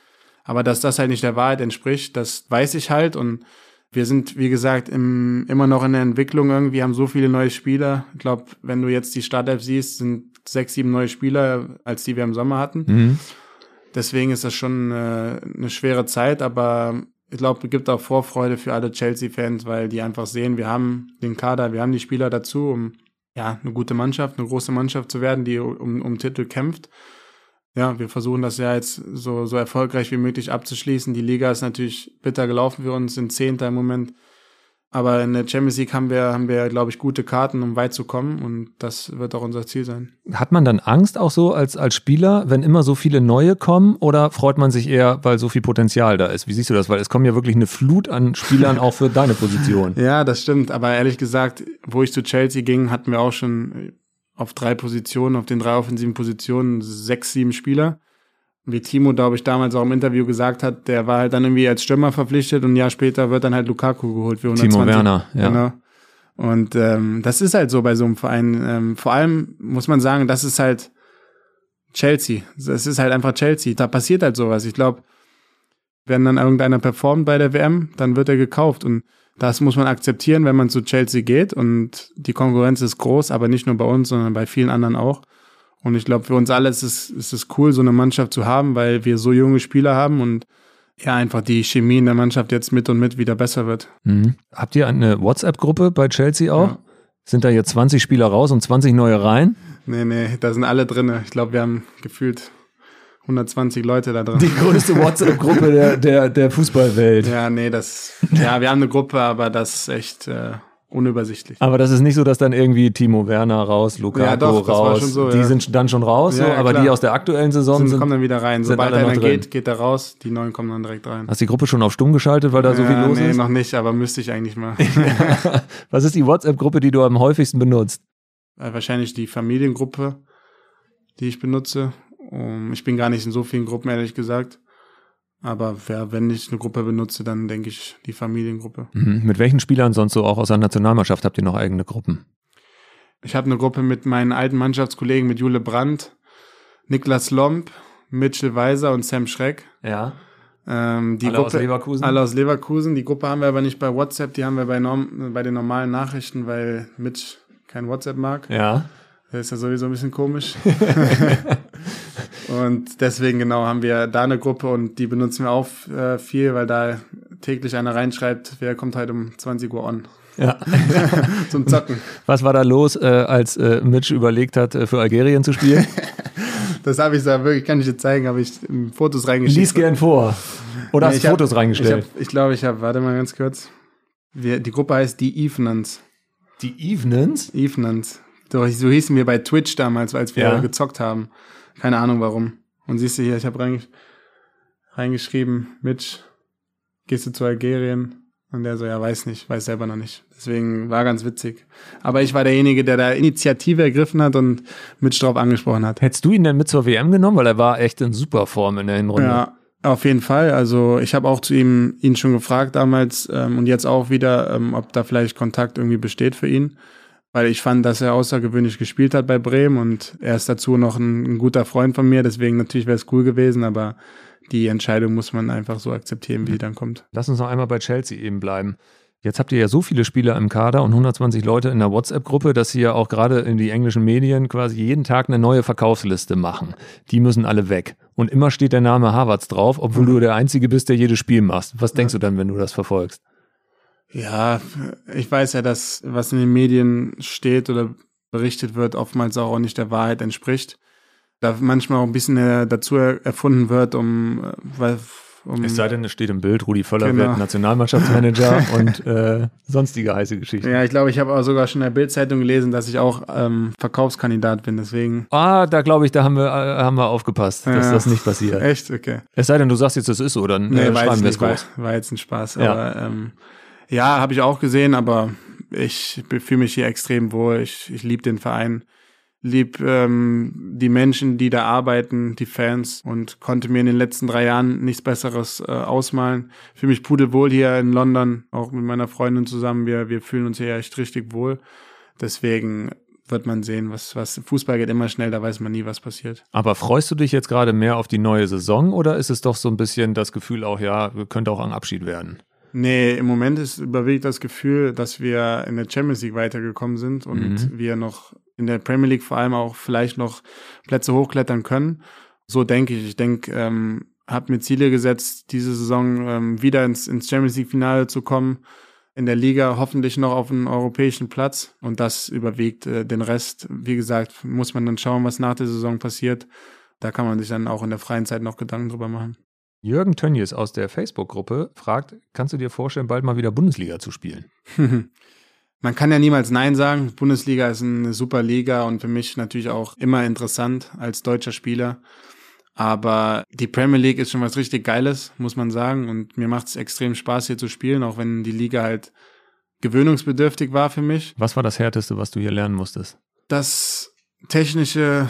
Aber dass das halt nicht der Wahrheit entspricht, das weiß ich halt und wir sind, wie gesagt, im, immer noch in der Entwicklung irgendwie, haben so viele neue Spieler. Ich glaube, wenn du jetzt die Startelf siehst, sind sechs, sieben neue Spieler, als die wir im Sommer hatten. Mhm. Deswegen ist das schon äh, eine schwere Zeit, aber ich glaube, es gibt auch Vorfreude für alle Chelsea-Fans, weil die einfach sehen, wir haben den Kader, wir haben die Spieler dazu, um ja eine gute Mannschaft, eine große Mannschaft zu werden, die um, um Titel kämpft. Ja, wir versuchen das ja jetzt so, so erfolgreich wie möglich abzuschließen. Die Liga ist natürlich bitter gelaufen für uns, sind Zehnter im Moment. Aber in der Champions League haben wir, haben wir, glaube ich, gute Karten, um weit zu kommen. Und das wird auch unser Ziel sein. Hat man dann Angst auch so als, als Spieler, wenn immer so viele neue kommen? Oder freut man sich eher, weil so viel Potenzial da ist? Wie siehst du das? Weil es kommen ja wirklich eine Flut an Spielern auch für deine Position. Ja, das stimmt. Aber ehrlich gesagt, wo ich zu Chelsea ging, hatten wir auch schon auf drei Positionen, auf den drei offensiven Positionen, sechs, sieben Spieler. Wie Timo, glaube ich, damals auch im Interview gesagt hat, der war halt dann irgendwie als Stürmer verpflichtet und ein Jahr später wird dann halt Lukaku geholt für 120. Timo Werner, ja. Genau. Und ähm, das ist halt so bei so einem Verein. Ähm, vor allem muss man sagen, das ist halt Chelsea. Das ist halt einfach Chelsea. Da passiert halt sowas. Ich glaube, wenn dann irgendeiner performt bei der WM, dann wird er gekauft. Und das muss man akzeptieren, wenn man zu Chelsea geht. Und die Konkurrenz ist groß, aber nicht nur bei uns, sondern bei vielen anderen auch. Und ich glaube, für uns alle ist es, ist es cool, so eine Mannschaft zu haben, weil wir so junge Spieler haben und ja, einfach die Chemie in der Mannschaft jetzt mit und mit wieder besser wird. Mhm. Habt ihr eine WhatsApp-Gruppe bei Chelsea auch? Ja. Sind da jetzt 20 Spieler raus und 20 neue rein? Nee, nee, da sind alle drinne. Ich glaube, wir haben gefühlt 120 Leute da drin. Die größte WhatsApp-Gruppe der, der, der Fußballwelt. ja, nee, das, ja, wir haben eine Gruppe, aber das ist echt äh, unübersichtlich. Aber das ist nicht so, dass dann irgendwie Timo Werner raus, Lukaku Ja, doch, raus. so, die ja. sind dann schon raus, Ja, so, aber die aus der aktuellen Saison Sind, sind. kommen dann wieder rein. Sobald einer geht, geht er raus. Die neuen kommen dann direkt rein. Hast du die Gruppe schon auf stumm geschaltet, weil da so viel los nee, ist? noch nicht, aber müsste ich eigentlich mal. Was ist die WhatsApp-Gruppe, die du am häufigsten benutzt? Äh, Wahrscheinlich die Familiengruppe, die ich benutze. Um, ich bin gar nicht in so vielen Gruppen, ehrlich gesagt. Aber ja, wenn ich eine Gruppe benutze, dann denke ich die Familiengruppe. Mhm. Mit welchen Spielern sonst so auch aus der Nationalmannschaft habt ihr noch eigene Gruppen? Ich habe eine Gruppe mit meinen alten Mannschaftskollegen, mit Jule Brandt, Niklas Lomp, Mitchell Weiser und Sam Schreck. Ja. Ähm, die Alle Gruppe, aus Leverkusen? Alle aus Leverkusen. Die Gruppe haben wir aber nicht bei WhatsApp, die haben wir bei, norm bei den normalen Nachrichten, weil Mitch kein WhatsApp mag. Ja. Das ist ja sowieso ein bisschen komisch. und deswegen genau haben wir da eine Gruppe und die benutzen wir auch äh, viel, weil da täglich einer reinschreibt, wer kommt heute um 20 Uhr on ja. zum Zocken. Was war da los, äh, als äh, Mitch überlegt hat, äh, für Algerien zu spielen? Das habe ich da wirklich, kann ich dir zeigen, habe ich Fotos reingeschickt. Lies gern vor. Oder Nee, hast ich hab- Fotos reingestellt? Ich glaube, ich, glaub, ich habe, warte mal ganz kurz. Wir, die Gruppe heißt die Evenants. die Evenings? Evenants. So, so hießen wir bei Twitch damals, als wir Ja. gezockt haben. Keine Ahnung warum. Und siehst du hier, ich habe reingesch reingeschrieben, Mitch, gehst du zu Algerien? Und der so, ja, weiß nicht, weiß selber noch nicht. Deswegen war ganz witzig. Aber ich war derjenige, der da Initiative ergriffen hat und Mitch drauf angesprochen hat. Hättest du ihn denn mit zur WM genommen? Weil er war echt in super Form in der Hinrunde. Ja, auf jeden Fall. Also ich habe auch zu ihm ihn schon gefragt damals ähm, und jetzt auch wieder, ähm, ob da vielleicht Kontakt irgendwie besteht für ihn. Weil ich fand, dass er außergewöhnlich gespielt hat bei Bremen und er ist dazu noch ein, ein guter Freund von mir, deswegen natürlich wäre es cool gewesen, aber die Entscheidung muss man einfach so akzeptieren, wie die dann kommt. Lass uns noch einmal bei Chelsea eben bleiben. Jetzt habt ihr ja so viele Spieler im Kader und 120 Leute in der WhatsApp-Gruppe, dass sie ja auch gerade in die englischen Medien quasi jeden Tag eine neue Verkaufsliste machen. Die müssen alle weg. Und immer steht der Name Harvards drauf, obwohl mhm. du der Einzige bist, der jedes Spiel machst. Was denkst du dann, wenn du das verfolgst? Ja, ich weiß ja, dass was in den Medien steht oder berichtet wird, oftmals auch nicht der Wahrheit entspricht. Da manchmal auch ein bisschen dazu erfunden wird, um, weil um, es sei denn, es steht im Bild, Rudi Völler genau. wird Nationalmannschaftsmanager und äh, sonstige heiße Geschichten. Ja, ich glaube, ich habe auch sogar schon in der Bildzeitung gelesen, dass ich auch ähm, Verkaufskandidat bin, deswegen. Ah, da glaube ich, da haben wir, äh, haben wir aufgepasst, dass ja. das nicht passiert. Echt? Okay. Es sei denn, du sagst jetzt, das ist so, dann nee, äh, schreiben wir es war, war jetzt ein Spaß. Ja, aber, ähm, ja habe ich auch gesehen, aber ich fühle mich hier extrem wohl. Ich, ich liebe den Verein lieb ähm, die Menschen, die da arbeiten, die Fans und konnte mir in den letzten drei Jahren nichts Besseres äh, ausmalen. Für mich pudelwohl hier in London, auch mit meiner Freundin zusammen. Wir, wir fühlen uns hier echt richtig wohl. Deswegen wird man sehen, was, was Fußball geht immer schnell, da weiß man nie, was passiert. Aber freust du dich jetzt gerade mehr auf die neue Saison oder ist es doch so ein bisschen das Gefühl auch, ja, könnte auch ein Abschied werden? Nee, im Moment ist überwiegend das Gefühl, dass wir in der Champions League weitergekommen sind und mhm. wir noch in der Premier League vor allem auch vielleicht noch Plätze hochklettern können. So denke ich. Ich denke, ähm, habe mir Ziele gesetzt, diese Saison ähm, wieder ins, ins Champions League Finale zu kommen. In der Liga hoffentlich noch auf einen europäischen Platz und das überwiegt äh, den Rest. Wie gesagt, muss man dann schauen, was nach der Saison passiert. Da kann man sich dann auch in der freien Zeit noch Gedanken drüber machen. Jürgen Tönnies aus der Facebook-Gruppe fragt, kannst du dir vorstellen, bald mal wieder Bundesliga zu spielen? man kann ja niemals Nein sagen. Bundesliga ist eine super Liga und für mich natürlich auch immer interessant als deutscher Spieler. Aber die Premier League ist schon was richtig Geiles, muss man sagen. Und mir macht es extrem Spaß, hier zu spielen, auch wenn die Liga halt gewöhnungsbedürftig war für mich. Was war das Härteste, was du hier lernen musstest? Das technische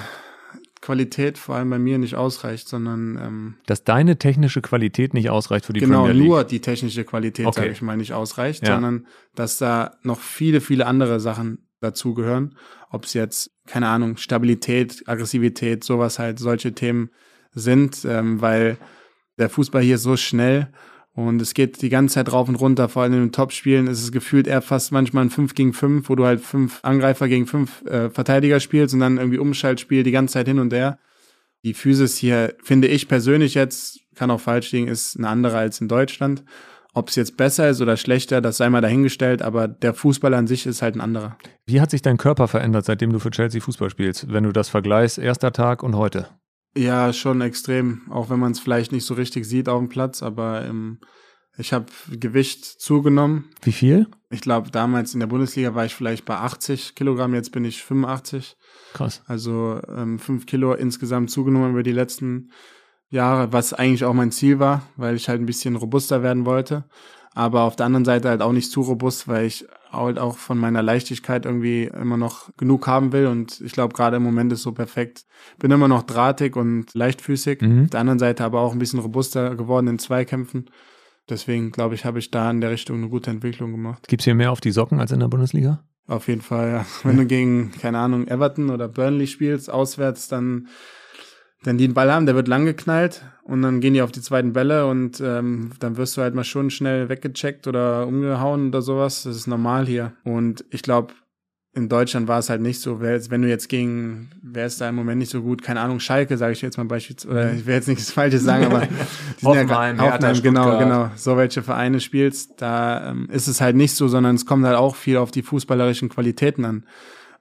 Qualität vor allem bei mir nicht ausreicht, sondern ähm, dass deine technische Qualität nicht ausreicht für die genau, Premier League. Genau, nur die technische Qualität, okay. sage ich mal, nicht ausreicht, ja. sondern dass da noch viele, viele andere Sachen dazugehören. Ob es jetzt, keine Ahnung, Stabilität, Aggressivität, sowas halt, solche Themen sind, ähm, weil der Fußball hier so schnell und es geht die ganze Zeit rauf und runter, vor allem in den Top-Spielen ist es gefühlt eher fast manchmal ein 5 gegen 5, wo du halt fünf Angreifer gegen fünf äh, Verteidiger spielst und dann irgendwie Umschaltspiel die ganze Zeit hin und her. Die Physis hier, finde ich persönlich jetzt, kann auch falsch liegen, ist eine andere als in Deutschland. Ob es jetzt besser ist oder schlechter, das sei mal dahingestellt, aber der Fußball an sich ist halt ein anderer. Wie hat sich dein Körper verändert, seitdem du für Chelsea Fußball spielst, wenn du das vergleichst, erster Tag und heute? Ja, schon extrem. Auch wenn man es vielleicht nicht so richtig sieht auf dem Platz, aber ähm, ich habe Gewicht zugenommen. Wie viel? Ich glaube, damals in der Bundesliga war ich vielleicht bei 80 Kilogramm, jetzt bin ich 85. Krass. Also ähm, 5 Kilo insgesamt zugenommen über die letzten Jahre, was eigentlich auch mein Ziel war, weil ich halt ein bisschen robuster werden wollte. Aber auf der anderen Seite halt auch nicht zu robust, weil ich halt auch von meiner Leichtigkeit irgendwie immer noch genug haben will. Und ich glaube, gerade im Moment ist so perfekt. Bin immer noch drahtig und leichtfüßig. Mhm. Auf der anderen Seite aber auch ein bisschen robuster geworden in Zweikämpfen. Deswegen glaube ich, habe ich da in der Richtung eine gute Entwicklung gemacht. Gibt es hier mehr auf die Socken als in der Bundesliga? Auf jeden Fall, ja. Wenn du gegen, keine Ahnung, Everton oder Burnley spielst, auswärts, dann wenn die einen Ball haben, der wird lang geknallt und dann gehen die auf die zweiten Bälle und ähm, dann wirst du halt mal schon schnell weggecheckt oder umgehauen oder sowas. Das ist normal hier. Und ich glaube, in Deutschland war es halt nicht so. Wenn du jetzt gegen, wer ist da im Moment nicht so gut? Keine Ahnung, Schalke, sage ich jetzt mal beispielsweise. Oder ich will jetzt nichts Falsches sagen, aber die sind Hoffenheim, ja Hoffenheim, genau, genau. So welche Vereine spielst, da ähm, ist es halt nicht so, sondern es kommt halt auch viel auf die fußballerischen Qualitäten an.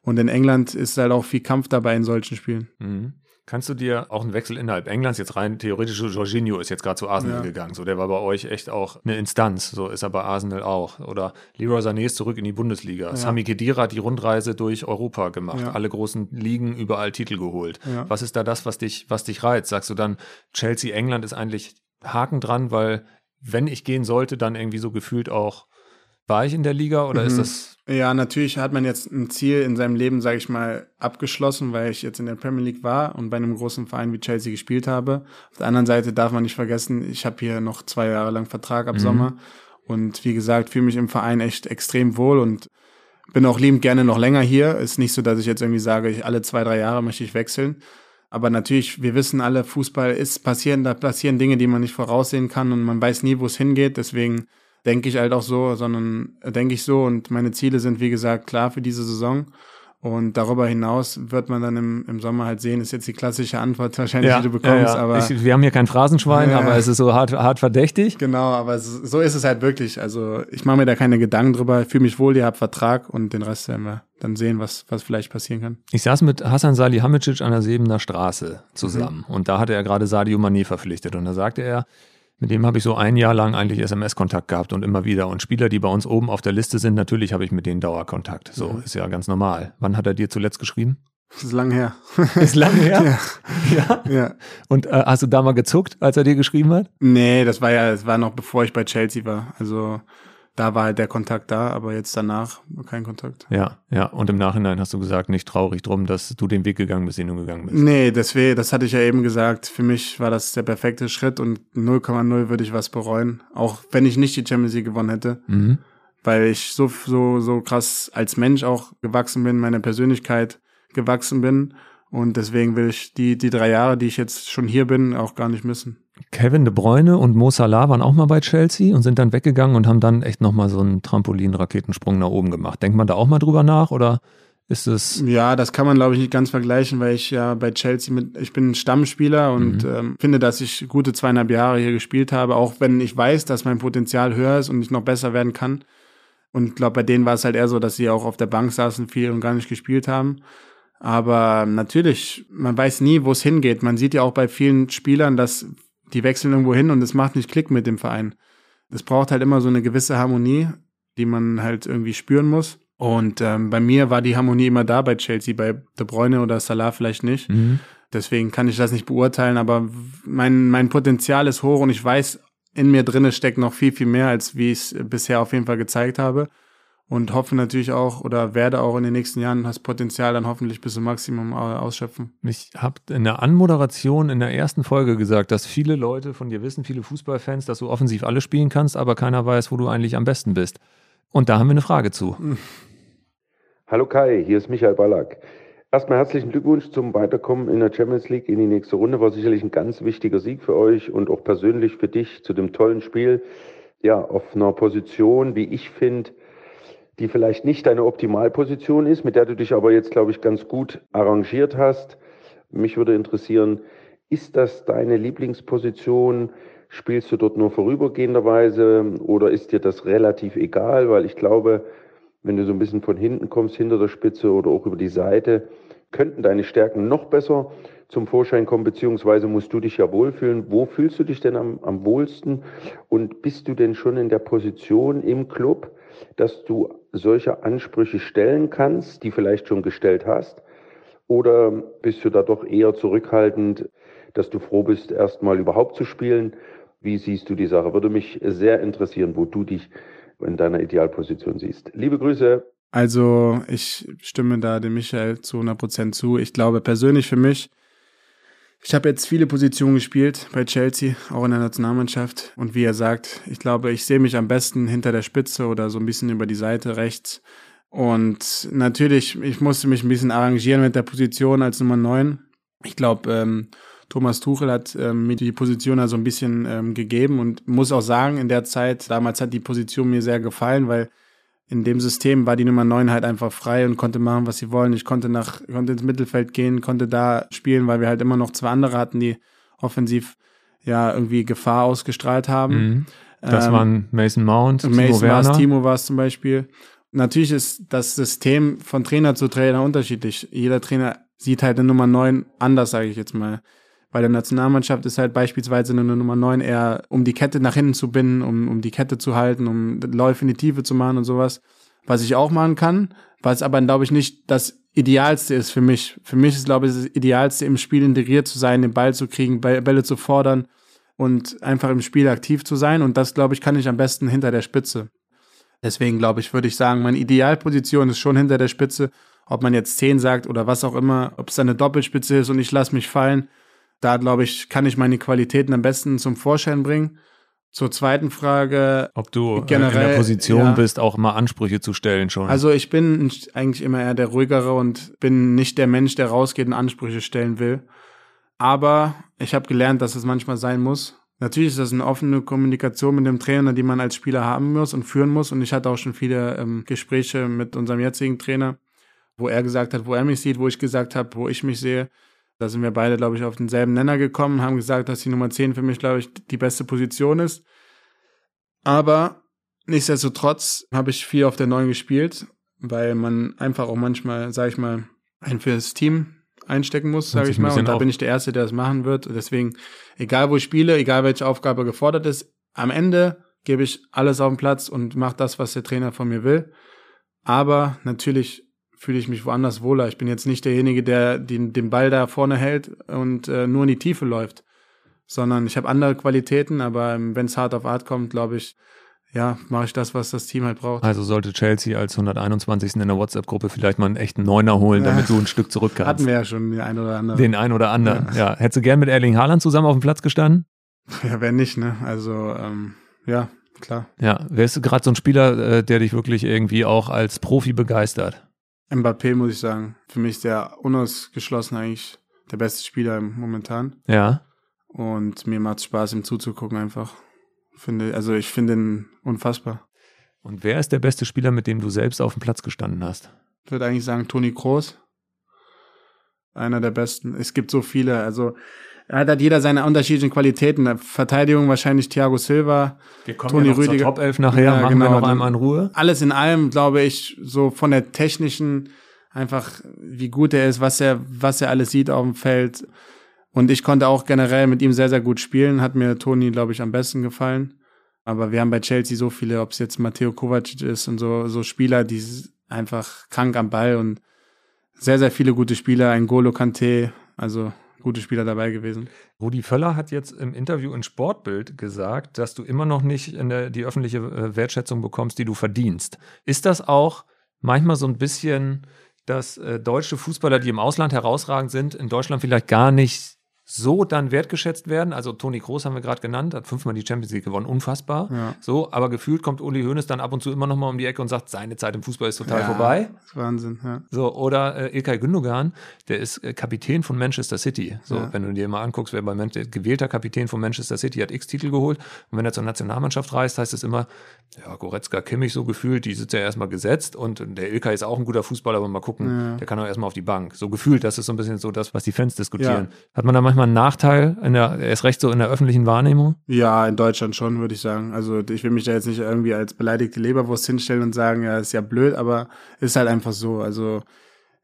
Und in England ist halt auch viel Kampf dabei in solchen Spielen. Mhm. Kannst du dir auch einen Wechsel innerhalb Englands, jetzt rein theoretisch, Jorginho ist jetzt gerade zu Arsenal ja. gegangen, so der war bei euch echt auch eine Instanz, so ist er bei Arsenal auch. Oder Leroy Sané ist zurück in die Bundesliga. Ja. Sami Khedira hat die Rundreise durch Europa gemacht, ja. alle großen Ligen überall Titel geholt. Ja. Was ist da das, was dich, was dich reizt? Sagst du dann, Chelsea England ist eigentlich Haken dran, weil wenn ich gehen sollte, dann irgendwie so gefühlt auch war ich in der Liga oder mhm. ist das? Ja, natürlich hat man jetzt ein Ziel in seinem Leben, sage ich mal, abgeschlossen, weil ich jetzt in der Premier League war und bei einem großen Verein wie Chelsea gespielt habe. Auf der anderen Seite darf man nicht vergessen, ich habe hier noch zwei Jahre lang Vertrag ab mhm. Sommer und wie gesagt, fühle mich im Verein echt extrem wohl und bin auch liebend gerne noch länger hier. Ist nicht so, dass ich jetzt irgendwie sage, ich alle zwei, drei Jahre möchte ich wechseln. Aber natürlich, wir wissen alle, Fußball ist passieren, da passieren Dinge, die man nicht voraussehen kann und man weiß nie, wo es hingeht. Deswegen denke ich halt auch so, sondern denke ich so und meine Ziele sind, wie gesagt, klar für diese Saison. Und darüber hinaus wird man dann im, im Sommer halt sehen, ist jetzt die klassische Antwort wahrscheinlich, ja, die du bekommst. Ja, ja. Aber ich, wir haben hier kein Phrasenschwein, aber es ist so hart, hart verdächtig. genau, aber so so ist es halt wirklich. Also ich mache mir da keine Gedanken drüber, Ich fühle mich wohl, ihr habt Vertrag und den Rest werden wir dann sehen, was, was vielleicht passieren kann. Ich saß mit Hassan Salihamidzic an der Sebener Straße zusammen Mhm. und da hatte er gerade Sadio Mané verpflichtet und da sagte er, mit dem habe ich so ein Jahr lang eigentlich SMS-Kontakt gehabt und immer wieder. Und Spieler, die bei uns oben auf der Liste sind, natürlich habe ich mit denen Dauerkontakt. So, Mhm. ist ja ganz normal. Wann hat er dir zuletzt geschrieben? Das ist lang her. Ist lange her. ja. ja. Und äh, hast du da mal gezuckt, als er dir geschrieben hat? Nee, das war ja, das war noch bevor ich bei Chelsea war. Also da war halt der Kontakt da, aber jetzt danach kein Kontakt. Ja, ja. Und im Nachhinein hast du gesagt, nicht traurig drum, dass du den Weg gegangen bist, den du gegangen bist. Nee, deswegen, das hatte ich ja eben gesagt. Für mich war das der perfekte Schritt und 0,0 würde ich was bereuen. Auch wenn ich nicht die Champions League gewonnen hätte. Mhm. Weil ich so, so, so krass als Mensch auch gewachsen bin, meine Persönlichkeit gewachsen bin. Und deswegen will ich die, die drei Jahre, die ich jetzt schon hier bin, auch gar nicht missen. Kevin de Bruyne und Mo Salah waren auch mal bei Chelsea und sind dann weggegangen und haben dann echt nochmal so einen Trampolin-Raketensprung nach oben gemacht. Denkt man da auch mal drüber nach oder ist es. Ja, das kann man, glaube ich, nicht ganz vergleichen, weil ich ja bei Chelsea mit, ich bin Stammspieler und ähm, finde, dass ich gute zweieinhalb Jahre hier gespielt habe, auch wenn ich weiß, dass mein Potenzial höher ist und ich noch besser werden kann. Und ich glaube, bei denen war es halt eher so, dass sie auch auf der Bank saßen viel und gar nicht gespielt haben. Aber natürlich, man weiß nie, wo es hingeht. Man sieht ja auch bei vielen Spielern, dass die wechseln irgendwo hin und es macht nicht Klick mit dem Verein. Es braucht halt immer so eine gewisse Harmonie, die man halt irgendwie spüren muss. Und ähm, bei mir war die Harmonie immer da bei Chelsea, bei De Bruyne oder Salah vielleicht nicht. Mhm. Deswegen kann ich das nicht beurteilen, aber mein, mein Potenzial ist hoch und ich weiß, in mir drinne steckt noch viel, viel mehr, als wie ich es bisher auf jeden Fall gezeigt habe. Und hoffe natürlich auch oder werde auch in den nächsten Jahren das Potenzial dann hoffentlich bis zum Maximum ausschöpfen. Ich habe in der Anmoderation in der ersten Folge gesagt, dass viele Leute von dir wissen, viele Fußballfans, dass du offensiv alle spielen kannst, aber keiner weiß, wo du eigentlich am besten bist. Und da haben wir eine Frage zu. Hallo Kai, hier ist Michael Ballack. Erstmal herzlichen Glückwunsch zum Weiterkommen in der Champions League in die nächste Runde. War sicherlich ein ganz wichtiger Sieg für euch und auch persönlich für dich zu dem tollen Spiel. Ja, auf einer Position, wie ich finde, die vielleicht nicht deine Optimalposition ist, mit der du dich aber jetzt, glaube ich, ganz gut arrangiert hast. Mich würde interessieren, ist das deine Lieblingsposition? Spielst du dort nur vorübergehenderweise oder ist dir das relativ egal? Weil ich glaube, wenn du so ein bisschen von hinten kommst, hinter der Spitze oder auch über die Seite, könnten deine Stärken noch besser zum Vorschein kommen, beziehungsweise musst du dich ja wohlfühlen. Wo fühlst du dich denn am, am wohlsten? Und bist du denn schon in der Position im Club, dass du solche Ansprüche stellen kannst, die vielleicht schon gestellt hast? Oder bist du da doch eher zurückhaltend, dass du froh bist, erstmal überhaupt zu spielen? Wie siehst du die Sache? Würde mich sehr interessieren, wo du dich in deiner Idealposition siehst. Liebe Grüße. Also ich stimme da dem Michael zu 100% zu. Ich glaube persönlich für mich, ich habe jetzt viele Positionen gespielt bei Chelsea, auch in der Nationalmannschaft. Und wie er sagt, ich glaube, ich sehe mich am besten hinter der Spitze oder so ein bisschen über die Seite rechts. Und natürlich, ich musste mich ein bisschen arrangieren mit der Position als Nummer 9. Ich glaube, ähm, Thomas Tuchel hat ähm, mir die Position also ein bisschen ähm, gegeben und muss auch sagen, in der Zeit, damals hat die Position mir sehr gefallen, weil in dem System war die Nummer 9 halt einfach frei und konnte machen, was sie wollen. Ich konnte nach, konnte ins Mittelfeld gehen, konnte da spielen, weil wir halt immer noch zwei andere hatten, die offensiv ja irgendwie Gefahr ausgestrahlt haben. Mhm. Das Ähm, waren Mason Mount, Timo Mason war es, Werner. Timo war es zum Beispiel. Natürlich ist das System von Trainer zu Trainer unterschiedlich. Jeder Trainer sieht halt eine Nummer 9 anders, sage ich jetzt mal. Bei der Nationalmannschaft ist halt beispielsweise eine Nummer 9 eher, um die Kette nach hinten zu binden, um, um die Kette zu halten, um Läufe in die Tiefe zu machen und sowas. Was ich auch machen kann, was aber, glaube ich, nicht das Idealste ist für mich. Für mich ist, glaube ich, das Idealste, im Spiel integriert zu sein, den Ball zu kriegen, Bälle zu fordern und einfach im Spiel aktiv zu sein. Und das, glaube ich, kann ich am besten hinter der Spitze. Deswegen, glaube ich, würde ich sagen, meine Idealposition ist schon hinter der Spitze. Ob man jetzt 10 sagt oder was auch immer, ob es eine Doppelspitze ist und ich lasse mich fallen. Da, glaube ich, kann ich meine Qualitäten am besten zum Vorschein bringen. Zur zweiten Frage. Ob du generell, in der Position ja. bist, auch mal Ansprüche zu stellen schon. Also ich bin eigentlich immer eher der ruhigere und bin nicht der Mensch, der rausgeht und Ansprüche stellen will. Aber ich habe gelernt, dass es manchmal sein muss. Natürlich ist das eine offene Kommunikation mit dem Trainer, die man als Spieler haben muss und führen muss. Und ich hatte auch schon viele ähm, Gespräche mit unserem jetzigen Trainer, wo er gesagt hat, wo er mich sieht, wo ich gesagt habe, wo ich mich sehe. Da sind wir beide, glaube ich, auf denselben Nenner gekommen, haben gesagt, dass die Nummer 10 für mich, glaube ich, die beste Position ist. Aber nichtsdestotrotz habe ich viel auf der 9 gespielt, weil man einfach auch manchmal, sage ich mal, ein fürs Team einstecken muss, sage ich mal. Und da bin ich der Erste, der das machen wird. Und deswegen, egal wo ich spiele, egal welche Aufgabe gefordert ist, am Ende gebe ich alles auf den Platz und mache das, was der Trainer von mir will. Aber natürlich fühle ich mich woanders wohler. Ich bin jetzt nicht derjenige, der den, den Ball da vorne hält und äh, nur in die Tiefe läuft, sondern ich habe andere Qualitäten, aber wenn es hart auf hart kommt, glaube ich, ja, mache ich das, was das Team halt braucht. Also sollte Chelsea als 121. in der WhatsApp-Gruppe vielleicht mal einen echten Neuner holen, Ja. damit du ein Stück zurück kannst. Hatten wir ja schon den einen oder anderen. Den einen oder anderen. Ja. Ja. Hättest du gern mit Erling Haaland zusammen auf dem Platz gestanden? Ja, wer nicht, ne? Also, ähm, ja, klar. Ja. Wärst du gerade so ein Spieler, äh, der dich wirklich irgendwie auch als Profi begeistert? Mbappé, muss ich sagen. Für mich ist der unausgeschlossen eigentlich der beste Spieler momentan. Ja. Und mir macht Spaß, ihm zuzugucken einfach. Finde, also ich finde ihn unfassbar. Und wer ist der beste Spieler, mit dem du selbst auf dem Platz gestanden hast? Ich würde eigentlich sagen, Toni Kroos. Einer der besten. Es gibt so viele. Also, hat halt jeder seine unterschiedlichen Qualitäten. Verteidigung wahrscheinlich Thiago Silva. Wir kommen Toni ja noch Rüdiger. zur Top 11 nachher, Ja, machen wir genau, noch dann- einmal in Ruhe. Alles in allem, glaube ich, so von der technischen, einfach wie gut er ist, was er, was er alles sieht auf dem Feld. Und ich konnte auch generell mit ihm sehr, sehr gut spielen. Hat mir Toni, glaube ich, am besten gefallen. Aber wir haben bei Chelsea so viele, ob es jetzt Matteo Kovacic ist und so, so Spieler, die einfach krank am Ball und sehr, sehr viele gute Spieler. Ein Golo Kante, also gute Spieler dabei gewesen. Rudi Völler hat jetzt im Interview in Sportbild gesagt, dass du immer noch nicht der, die öffentliche äh, Wertschätzung bekommst, die du verdienst. Ist das auch manchmal so ein bisschen, dass äh, deutsche Fußballer, die im Ausland herausragend sind, in Deutschland vielleicht gar nicht so dann wertgeschätzt werden? Also Toni Kroos haben wir gerade genannt, hat fünfmal die Champions League gewonnen, unfassbar. Ja. So, aber gefühlt kommt Uli Hoeneß dann ab und zu immer noch mal um die Ecke und sagt, seine Zeit im Fußball ist total Ja, vorbei. Das ist Wahnsinn, ja. So, oder äh, Ilkay Gündogan, der ist äh, Kapitän von Manchester City. So, Ja. wenn du dir mal anguckst, wer bei Man gewählter Kapitän von Manchester City hat X Titel geholt und wenn er zur Nationalmannschaft reist, heißt es immer, ja, Goretzka, Kimmich so gefühlt, die sind ja erstmal gesetzt und der Ilkay ist auch ein guter Fußballer, aber mal gucken, der kann auch erstmal auf die Bank. So gefühlt, das ist so ein bisschen so das, was die Fans diskutieren. Hat man da manchmal einen Nachteil in der, erst recht so in der öffentlichen Wahrnehmung? Ja, in Deutschland schon, würde ich sagen. Also ich will mich da jetzt nicht irgendwie als beleidigte Leberwurst hinstellen und sagen, ja, ist ja blöd, aber ist halt einfach so. Also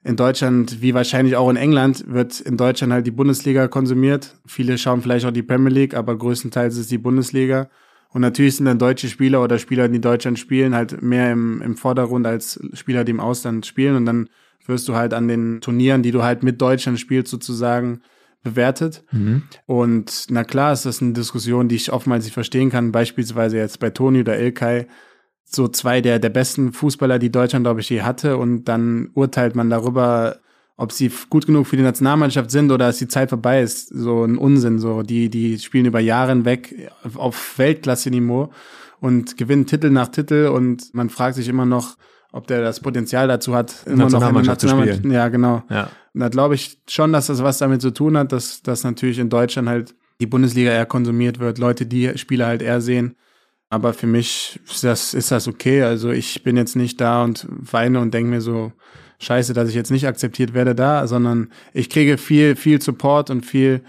in Deutschland, wie wahrscheinlich auch in England, wird in Deutschland halt die Bundesliga konsumiert. Viele schauen vielleicht auch die Premier League, aber größtenteils ist die Bundesliga. Und natürlich sind dann deutsche Spieler oder Spieler, die in Deutschland spielen, halt mehr im, im Vordergrund als Spieler, die im Ausland spielen. Und dann wirst du halt an den Turnieren, die du halt mit Deutschland spielst, sozusagen bewertet. Und na klar ist das eine Diskussion, die ich oftmals nicht verstehen kann. Beispielsweise jetzt bei Toni oder Ilkay, so zwei der, der besten Fußballer, die Deutschland, glaube ich, je hatte. Und dann urteilt man darüber, ob sie gut genug für die Nationalmannschaft sind oder dass die Zeit vorbei ist. So ein Unsinn. So, die, die spielen über Jahre hinweg auf- Weltklasse-Niveau und gewinnen Titel nach Titel. Und man fragt sich immer noch, ob der das Potenzial dazu hat, immer noch in der Nationalmannschaft zu spielen. Ja, genau. Ja. Und da glaube ich schon, dass das was damit zu tun hat, dass, dass natürlich in Deutschland halt die Bundesliga eher konsumiert wird, Leute die Spiele halt eher sehen. Aber für mich ist das, ist das okay. Also ich bin jetzt nicht da und weine und denke mir so, scheiße, dass ich jetzt nicht akzeptiert werde da, sondern ich kriege viel, viel Support und viel,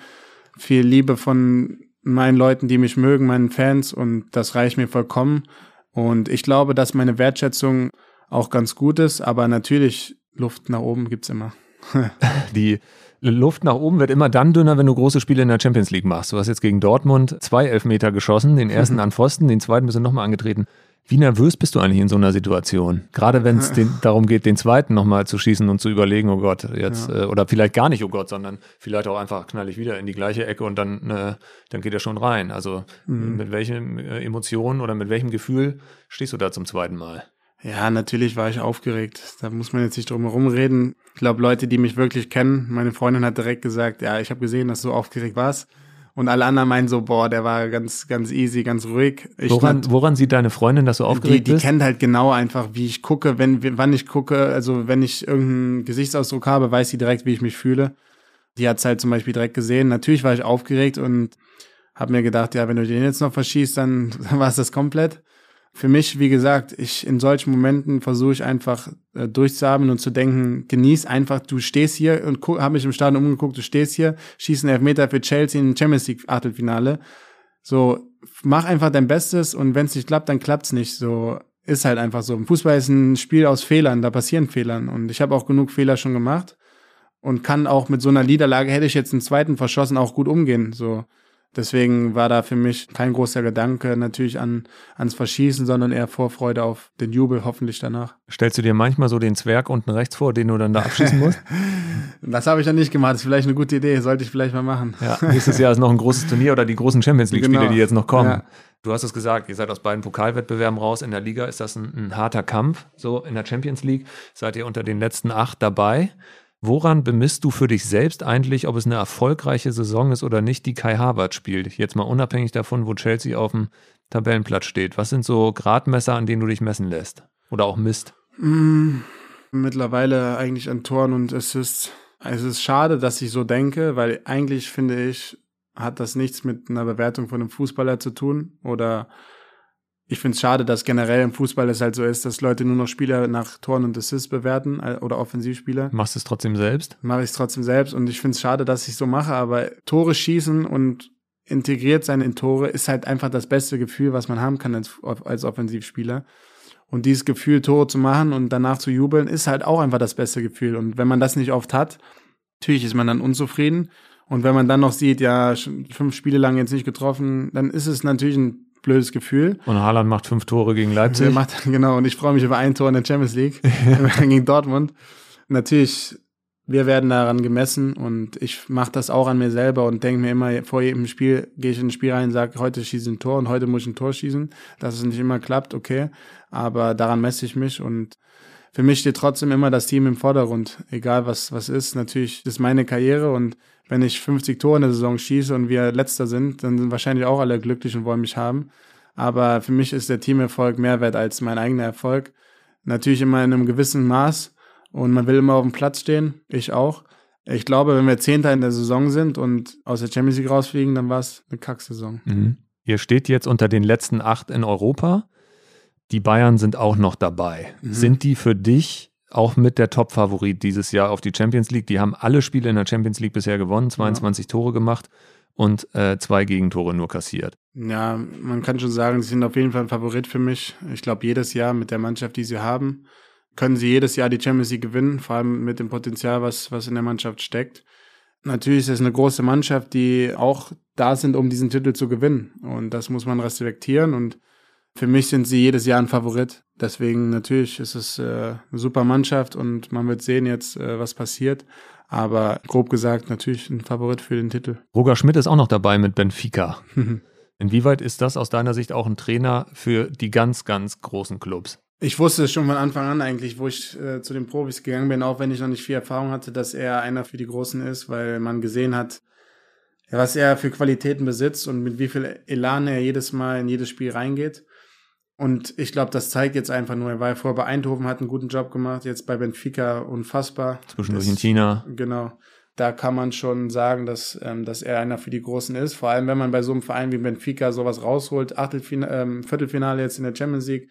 viel Liebe von meinen Leuten, die mich mögen, meinen Fans und das reicht mir vollkommen. Und ich glaube, dass meine Wertschätzung auch ganz gut ist, aber natürlich Luft nach oben gibt's immer. Die Luft nach oben wird immer dann dünner, wenn du große Spiele in der Champions League machst. Du hast jetzt gegen Dortmund zwei Elfmeter geschossen, den ersten an Pfosten, den zweiten bist du nochmal angetreten. Wie nervös bist du eigentlich in so einer Situation? Gerade wenn es darum geht, den zweiten nochmal zu schießen und zu überlegen, oh Gott, jetzt, äh, oder vielleicht gar nicht, oh Gott, sondern vielleicht auch einfach knall ich wieder in die gleiche Ecke und dann, äh, dann geht er schon rein. Also mit welchen äh, Emotionen oder mit welchem Gefühl stehst du da zum zweiten Mal? Ja, natürlich war ich aufgeregt. Da muss man jetzt nicht drum herum reden. Ich glaube, Leute, die mich wirklich kennen, meine Freundin hat direkt gesagt, ja, ich habe gesehen, dass du aufgeregt warst. Und alle anderen meinen so, boah, der war ganz, ganz easy, ganz ruhig. Ich woran, woran sieht deine Freundin, dass du aufgeregt die, bist? Die kennt halt genau einfach, wie ich gucke, wenn, wann ich gucke. Also wenn ich irgendeinen Gesichtsausdruck habe, weiß sie direkt, wie ich mich fühle. Die hat's halt zum Beispiel direkt gesehen. Natürlich war ich aufgeregt und habe mir gedacht, ja, wenn du den jetzt noch verschießt, dann, dann war es das komplett. Für mich, wie gesagt, ich in solchen Momenten versuche ich einfach äh, durchzuhaben und zu denken, genieß einfach, du stehst hier und habe mich im Stadion umgeguckt, du stehst hier, schießt einen Elfmeter für Chelsea in Champions League Achtelfinale. So, mach einfach dein Bestes und wenn es nicht klappt, dann klappt's nicht. So, ist halt einfach so. Fußball ist ein Spiel aus Fehlern, da passieren Fehlern und ich habe auch genug Fehler schon gemacht und kann auch mit so einer Niederlage hätte ich jetzt einen zweiten verschossen auch gut umgehen. So, Deswegen war da für mich kein großer Gedanke natürlich an, ans Verschießen, sondern eher Vorfreude auf den Jubel hoffentlich danach. Stellst du dir manchmal so den Zwerg unten rechts vor, den du dann da abschießen musst? das habe ich dann nicht gemacht. Das ist vielleicht eine gute Idee. Sollte ich vielleicht mal machen. Ja, nächstes Jahr ist noch ein großes Turnier oder die großen Champions League-Spiele, genau. die jetzt noch kommen. Ja. Du hast es gesagt, ihr seid aus beiden Pokalwettbewerben raus. In der Liga ist das ein, ein harter Kampf. So in der Champions League seid ihr unter den letzten acht dabei. Woran bemisst du für dich selbst eigentlich, ob es eine erfolgreiche Saison ist oder nicht, die Kai Harvard spielt? Jetzt mal unabhängig davon, wo Chelsea auf dem Tabellenplatz steht. Was sind so Gradmesser, an denen du dich messen lässt? Oder auch misst? Mm, mittlerweile eigentlich an Toren und Assists. Es ist schade, dass ich so denke, weil eigentlich finde ich, hat das nichts mit einer Bewertung von einem Fußballer zu tun oder ich finde es schade, dass generell im Fußball es halt so ist, dass Leute nur noch Spieler nach Toren und Assists bewerten äh, oder Offensivspieler. Machst du es trotzdem selbst? Mache ich es trotzdem selbst und ich finde es schade, dass ich so mache, aber Tore schießen und integriert sein in Tore ist halt einfach das beste Gefühl, was man haben kann als, als Offensivspieler. Und dieses Gefühl, Tore zu machen und danach zu jubeln, ist halt auch einfach das beste Gefühl. Und wenn man das nicht oft hat, natürlich ist man dann unzufrieden. Und wenn man dann noch sieht, ja, fünf Spiele lang jetzt nicht getroffen, dann ist es natürlich ein blödes Gefühl. Und Haaland macht fünf Tore gegen Leipzig. Macht, genau, und ich freue mich über ein Tor in der Champions League gegen Dortmund. Natürlich, wir werden daran gemessen und ich mache das auch an mir selber und denke mir immer, vor jedem Spiel gehe ich in ein Spiel rein und sage, heute schieße ich ein Tor und heute muss ich ein Tor schießen. Dass es nicht immer klappt, okay, aber daran messe ich mich und für mich steht trotzdem immer das Team im Vordergrund, egal was, was ist. Natürlich ist meine Karriere und wenn ich 50 Tore in der Saison schieße und wir letzter sind, dann sind wahrscheinlich auch alle glücklich und wollen mich haben. Aber für mich ist der Teamerfolg mehr wert als mein eigener Erfolg. Natürlich immer in einem gewissen Maß und man will immer auf dem Platz stehen, ich auch. Ich glaube, wenn wir Zehnter in der Saison sind und aus der Champions League rausfliegen, dann war es eine Kacksaison. Mhm. Ihr steht jetzt unter den letzten acht in Europa. Die Bayern sind auch noch dabei. Mhm. Sind die für dich auch mit der Top-Favorit dieses Jahr auf die Champions League. Die haben alle Spiele in der Champions League bisher gewonnen, 22 ja. Tore gemacht und äh, zwei Gegentore nur kassiert. Ja, man kann schon sagen, sie sind auf jeden Fall ein Favorit für mich. Ich glaube, jedes Jahr mit der Mannschaft, die sie haben, können sie jedes Jahr die Champions League gewinnen, vor allem mit dem Potenzial, was, was in der Mannschaft steckt. Natürlich ist es eine große Mannschaft, die auch da sind, um diesen Titel zu gewinnen. Und das muss man respektieren. Und für mich sind sie jedes Jahr ein Favorit. Deswegen natürlich ist es äh, eine super Mannschaft und man wird sehen jetzt, äh, was passiert. Aber grob gesagt natürlich ein Favorit für den Titel. Roger Schmidt ist auch noch dabei mit Benfica. Inwieweit ist das aus deiner Sicht auch ein Trainer für die ganz, ganz großen Clubs? Ich wusste es schon von Anfang an eigentlich, wo ich äh, zu den Profis gegangen bin, auch wenn ich noch nicht viel Erfahrung hatte, dass er einer für die Großen ist, weil man gesehen hat, was er für Qualitäten besitzt und mit wie viel Elan er jedes Mal in jedes Spiel reingeht. Und ich glaube, das zeigt jetzt einfach nur, er war ja vorher bei Eindhoven, hat einen guten Job gemacht, jetzt bei Benfica unfassbar. Zwischendurch das, in China. Genau. Da kann man schon sagen, dass, ähm, dass er einer für die Großen ist. Vor allem, wenn man bei so einem Verein wie Benfica sowas rausholt. Achtelfinale, ähm, Viertelfinale jetzt in der Champions League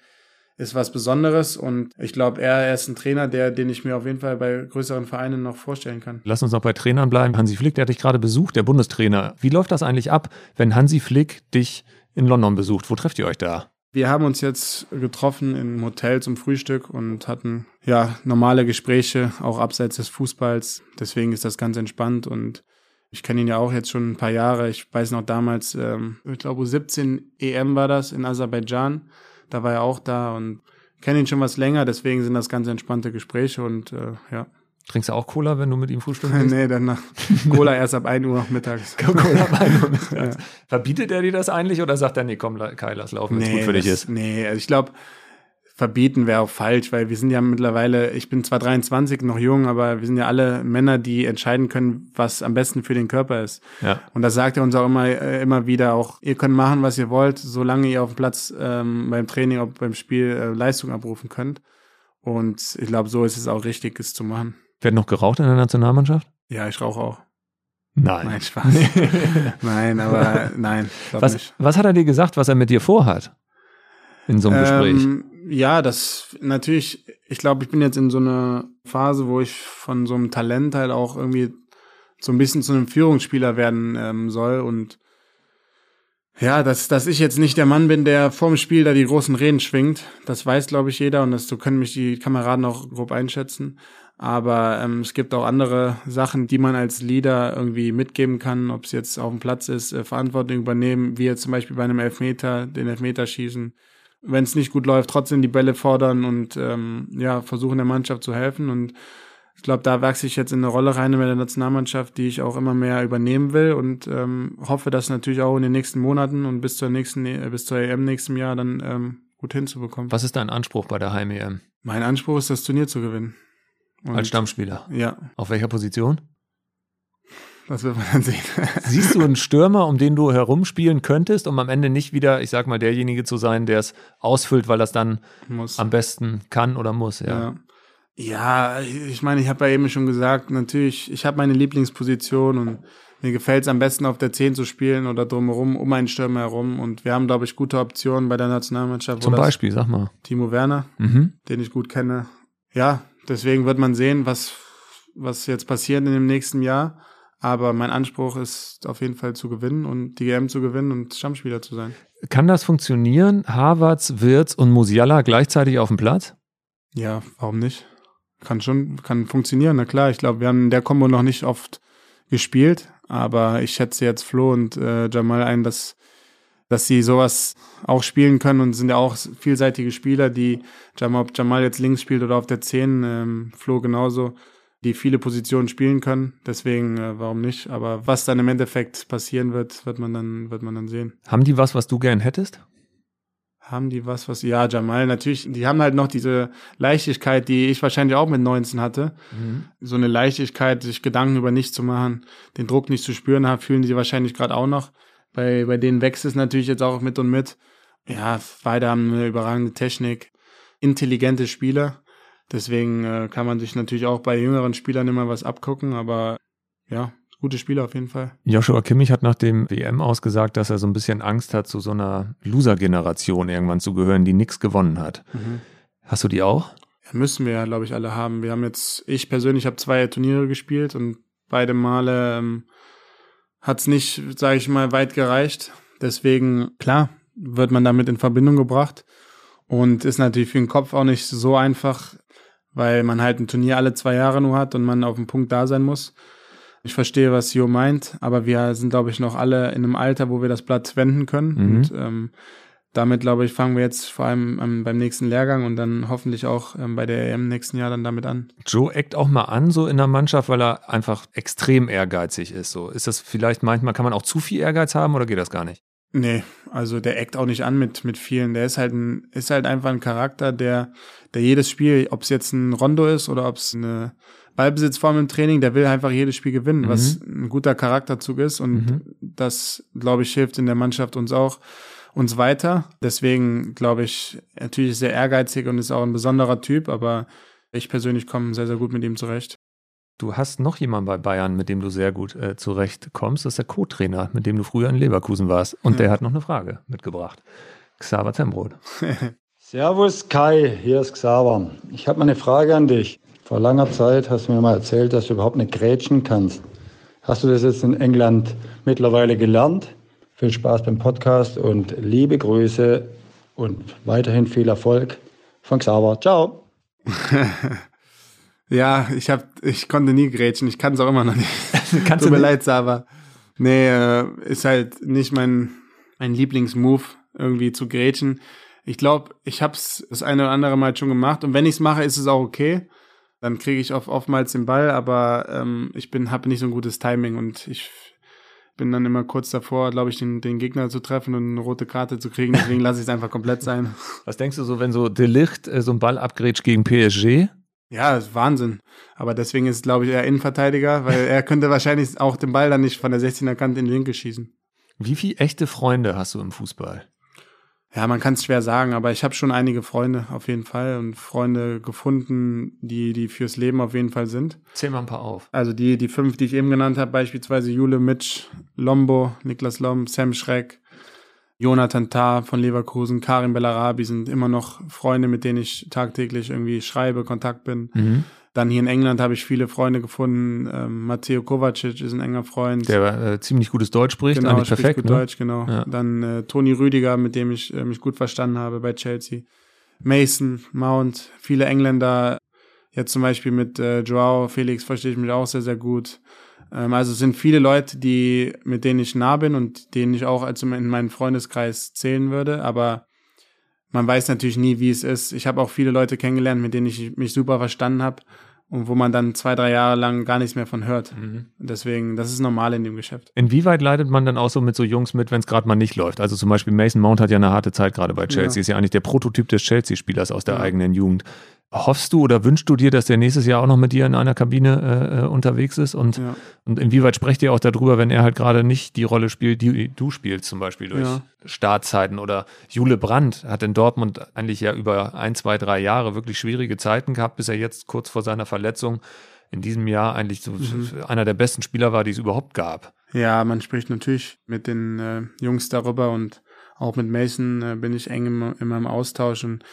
ist was Besonderes. Und ich glaube, er, er ist ein Trainer, der, den ich mir auf jeden Fall bei größeren Vereinen noch vorstellen kann. Lass uns noch bei Trainern bleiben. Hansi Flick, der hat dich gerade besucht, der Bundestrainer. Wie läuft das eigentlich ab, wenn Hansi Flick dich in London besucht? Wo trefft ihr euch da? Wir haben uns jetzt getroffen im Hotel zum Frühstück und hatten ja normale Gespräche, auch abseits des Fußballs. Deswegen ist das ganz entspannt und ich kenne ihn ja auch jetzt schon ein paar Jahre. Ich weiß noch damals, ähm, ich glaube 17 EM war das in Aserbaidschan. Da war er auch da und kenne ihn schon was länger. Deswegen sind das ganz entspannte Gespräche und äh, ja. Trinkst du auch Cola, wenn du mit ihm frühstückst? nee, dann nach Cola erst ab 1 Uhr mittags. Cola ab 1 Uhr mittags. Ja. Verbietet er dir das eigentlich oder sagt er, nee, komm, Kai, lass laufen, wenn es nee, gut für dich ist? Nee, also ich glaube, verbieten wäre auch falsch, weil wir sind ja mittlerweile, ich bin zwar 23, noch jung, aber wir sind ja alle Männer, die entscheiden können, was am besten für den Körper ist. Ja. Und das sagt er uns auch immer, äh, immer wieder, auch ihr könnt machen, was ihr wollt, solange ihr auf dem Platz ähm, beim Training, auch beim Spiel äh, Leistung abrufen könnt. Und ich glaube, so ist es auch richtig, es zu machen. Wird noch geraucht in der Nationalmannschaft? Ja, ich rauche auch. Nein. Nein, Spaß. nein, aber nein, Was, nicht. was hat er dir gesagt, was er mit dir vorhat? In so einem Gespräch. Ähm, ja, das natürlich, ich glaube, ich bin jetzt in so einer Phase, wo ich von so einem Talent halt auch irgendwie so ein bisschen zu einem Führungsspieler werden ähm, soll und ja, dass, dass ich jetzt nicht der Mann bin, der vorm Spiel da die großen Reden schwingt, das weiß, glaube ich, jeder und das so können mich die Kameraden auch grob einschätzen. Aber ähm, es gibt auch andere Sachen, die man als Leader irgendwie mitgeben kann, ob es jetzt auf dem Platz ist, äh, Verantwortung übernehmen, wie jetzt zum Beispiel bei einem Elfmeter, den Elfmeter schießen. Wenn es nicht gut läuft, trotzdem die Bälle fordern und ähm, ja, versuchen der Mannschaft zu helfen. Und ich glaube, da wachse ich jetzt in eine Rolle rein bei der Nationalmannschaft, die ich auch immer mehr übernehmen will und ähm, hoffe, das natürlich auch in den nächsten Monaten und bis zur nächsten, äh, bis zur EM nächsten Jahr dann ähm, gut hinzubekommen. Was ist dein Anspruch bei der Heim-EM? Mein Anspruch ist, das Turnier zu gewinnen. Und, Als Stammspieler. Ja, Auf welcher Position? das wird man dann sehen. Siehst du einen Stürmer, um den du herumspielen könntest, um am Ende nicht wieder, ich sag mal, derjenige zu sein, der es ausfüllt, weil es dann muss. am besten kann oder muss, ja. Ja, ja ich meine, ich habe ja eben schon gesagt, natürlich, ich habe meine Lieblingsposition und mir gefällt es am besten auf der 10 zu spielen oder drumherum, um einen Stürmer herum. Und wir haben, glaube ich, gute Optionen bei der Nationalmannschaft. Zum das Beispiel, sag mal. Timo Werner, Mhm. den ich gut kenne. Ja, deswegen wird man sehen, was, was jetzt passiert in dem nächsten Jahr. Aber mein Anspruch ist auf jeden Fall zu gewinnen und die GM zu gewinnen und Stammspieler zu sein. Kann das funktionieren? Havertz, Wirtz und Musiala gleichzeitig auf dem Platz? Ja, warum nicht? Kann schon, kann funktionieren, na klar. Ich glaube, wir haben in der Kombo noch nicht oft gespielt, aber ich schätze jetzt Flo und äh, Jamal ein, dass, dass sie sowas auch spielen können und sind ja auch vielseitige Spieler, die Jamal, ob Jamal jetzt links spielt oder auf der 10, ähm, Flo genauso, die viele Positionen spielen können. Deswegen, äh, warum nicht? Aber was dann im Endeffekt passieren wird, wird man dann, wird man dann sehen. Haben die was, was du gern hättest? Haben die was, was, ja, Jamal, natürlich, die haben halt noch diese Leichtigkeit, die ich wahrscheinlich auch mit 19 hatte. So eine Leichtigkeit, sich Gedanken über nichts zu machen, den Druck nicht zu spüren, haben, fühlen die wahrscheinlich gerade auch noch. Bei, bei denen wächst es natürlich jetzt auch mit und mit. Ja, beide haben eine überragende Technik, intelligente Spieler. Deswegen äh, kann man sich natürlich auch bei jüngeren Spielern immer was abgucken, aber ja, gute Spieler auf jeden Fall. Joshua Kimmich hat nach dem WM ausgesagt, dass er so ein bisschen Angst hat, zu so einer Loser-Generation irgendwann zu gehören, die nichts gewonnen hat. Hast du die auch? Ja, müssen wir ja, glaube ich, alle haben. Wir haben jetzt, ich persönlich habe zwei Turniere gespielt und beide Male ähm, hat es nicht, sage ich mal, weit gereicht. Deswegen, klar, wird man damit in Verbindung gebracht und ist natürlich für den Kopf auch nicht so einfach, weil man halt ein Turnier alle zwei Jahre nur hat und man auf dem Punkt da sein muss. Ich verstehe, was Jo meint, aber wir sind, glaube ich, noch alle in einem Alter, wo wir das Blatt wenden können. Mhm. Und ähm, damit, glaube ich, fangen wir jetzt vor allem ähm, beim nächsten Lehrgang und dann hoffentlich auch ähm, bei der EM nächsten Jahr dann damit an. Joe eckt auch mal an, so in der Mannschaft, weil er einfach extrem ehrgeizig ist. So ist das vielleicht manchmal, kann man auch zu viel Ehrgeiz haben oder geht das gar nicht? Nee, also der eckt auch nicht an mit, mit vielen. Der ist halt ein, ist halt einfach ein Charakter, der, der jedes Spiel, ob es jetzt ein Rondo ist oder ob es eine Ballbesitzform im Training, der will einfach jedes Spiel gewinnen, Mhm. was ein guter Charakterzug ist. Und Mhm. das, glaube ich, hilft in der Mannschaft uns auch, uns weiter. Deswegen, glaube ich, natürlich ist er ehrgeizig und ist auch ein besonderer Typ, aber ich persönlich komme sehr, sehr gut mit ihm zurecht. Du hast noch jemanden bei Bayern, mit dem du sehr gut äh, zurechtkommst. Das ist der Co-Trainer, mit dem du früher in Leverkusen warst. Und der hat noch eine Frage mitgebracht. Xaver Zembrot. Servus Kai, hier ist Xaver. Ich habe mal eine Frage an dich. Vor langer Zeit hast du mir mal erzählt, dass du überhaupt nicht grätschen kannst. Hast du das jetzt in England mittlerweile gelernt? Viel Spaß beim Podcast und liebe Grüße und weiterhin viel Erfolg von Xaver. Ciao. Ja, ich hab, ich konnte nie grätschen, ich kann es auch immer noch nicht. Kannst Tut du mir nicht? leid, Sava. Nee, äh, ist halt nicht mein, mein Lieblingsmove, irgendwie zu grätschen. Ich glaube, ich hab's das eine oder andere Mal schon gemacht und wenn ich's mache, ist es auch okay. Dann kriege ich oft, oftmals den Ball, aber ähm, ich bin habe nicht so ein gutes Timing und ich bin dann immer kurz davor, glaube ich, den, den Gegner zu treffen und eine rote Karte zu kriegen. Deswegen lasse ich es einfach komplett sein. Was denkst du so, wenn so De Licht äh, so einen Ball abgrätscht gegen PSG? Ja, ist Wahnsinn. Aber deswegen ist, glaube ich, er Innenverteidiger, weil er könnte wahrscheinlich auch den Ball dann nicht von der 16er Kante in den Winkel schießen. Wie viele echte Freunde hast du im Fußball? Ja, man kann es schwer sagen, aber ich habe schon einige Freunde auf jeden Fall und Freunde gefunden, die die fürs Leben auf jeden Fall sind. Zähl mal ein paar auf. Also die die fünf, die ich eben genannt habe, beispielsweise Jule Mitsch, Lombo, Niklas Lom, Sam Schreck, Jonathan Tah von Leverkusen, Karim Bellarabi sind immer noch Freunde, mit denen ich tagtäglich irgendwie schreibe, Kontakt bin. Mhm. Dann hier in England habe ich viele Freunde gefunden. Ähm, Matteo Kovacic ist ein enger Freund. Der äh, ziemlich gutes Deutsch spricht, genau, eigentlich spricht perfekt. gut ne? Deutsch, genau. Ja. Dann äh, Toni Rüdiger, mit dem ich äh, mich gut verstanden habe bei Chelsea. Mason, Mount, viele Engländer. Jetzt zum Beispiel mit äh, Joao Felix verstehe ich mich auch sehr, sehr gut. Ähm, also es sind viele Leute, die, mit denen ich nah bin und denen ich auch als in meinen Freundeskreis zählen würde. Aber man weiß natürlich nie, wie es ist. Ich habe auch viele Leute kennengelernt, mit denen ich mich super verstanden habe und wo man dann zwei, drei Jahre lang gar nichts mehr von hört. Mhm. Deswegen, das ist normal in dem Geschäft. Inwieweit leidet man dann auch so mit so Jungs mit, wenn es gerade mal nicht läuft? Also zum Beispiel Mason Mount hat ja eine harte Zeit gerade bei Chelsea, Ja. ist ja eigentlich der Prototyp des Chelsea-Spielers aus der Ja. eigenen Jugend. Hoffst du oder wünschst du dir, dass der nächstes Jahr auch noch mit dir in einer Kabine äh, äh, unterwegs ist? Und, Ja. und inwieweit sprecht ihr auch darüber, wenn er halt gerade nicht die Rolle spielt, die du spielst, zum Beispiel durch Ja. Startzeiten? Oder Jule Brandt hat in Dortmund eigentlich ja über ein, zwei, drei Jahre wirklich schwierige Zeiten gehabt, bis er jetzt kurz vor seiner Verletzung in diesem Jahr eigentlich so Mhm. einer der besten Spieler war, die es überhaupt gab. Ja, man spricht natürlich mit den äh, Jungs darüber und auch mit Mason äh, bin ich eng im, immer im Austausch und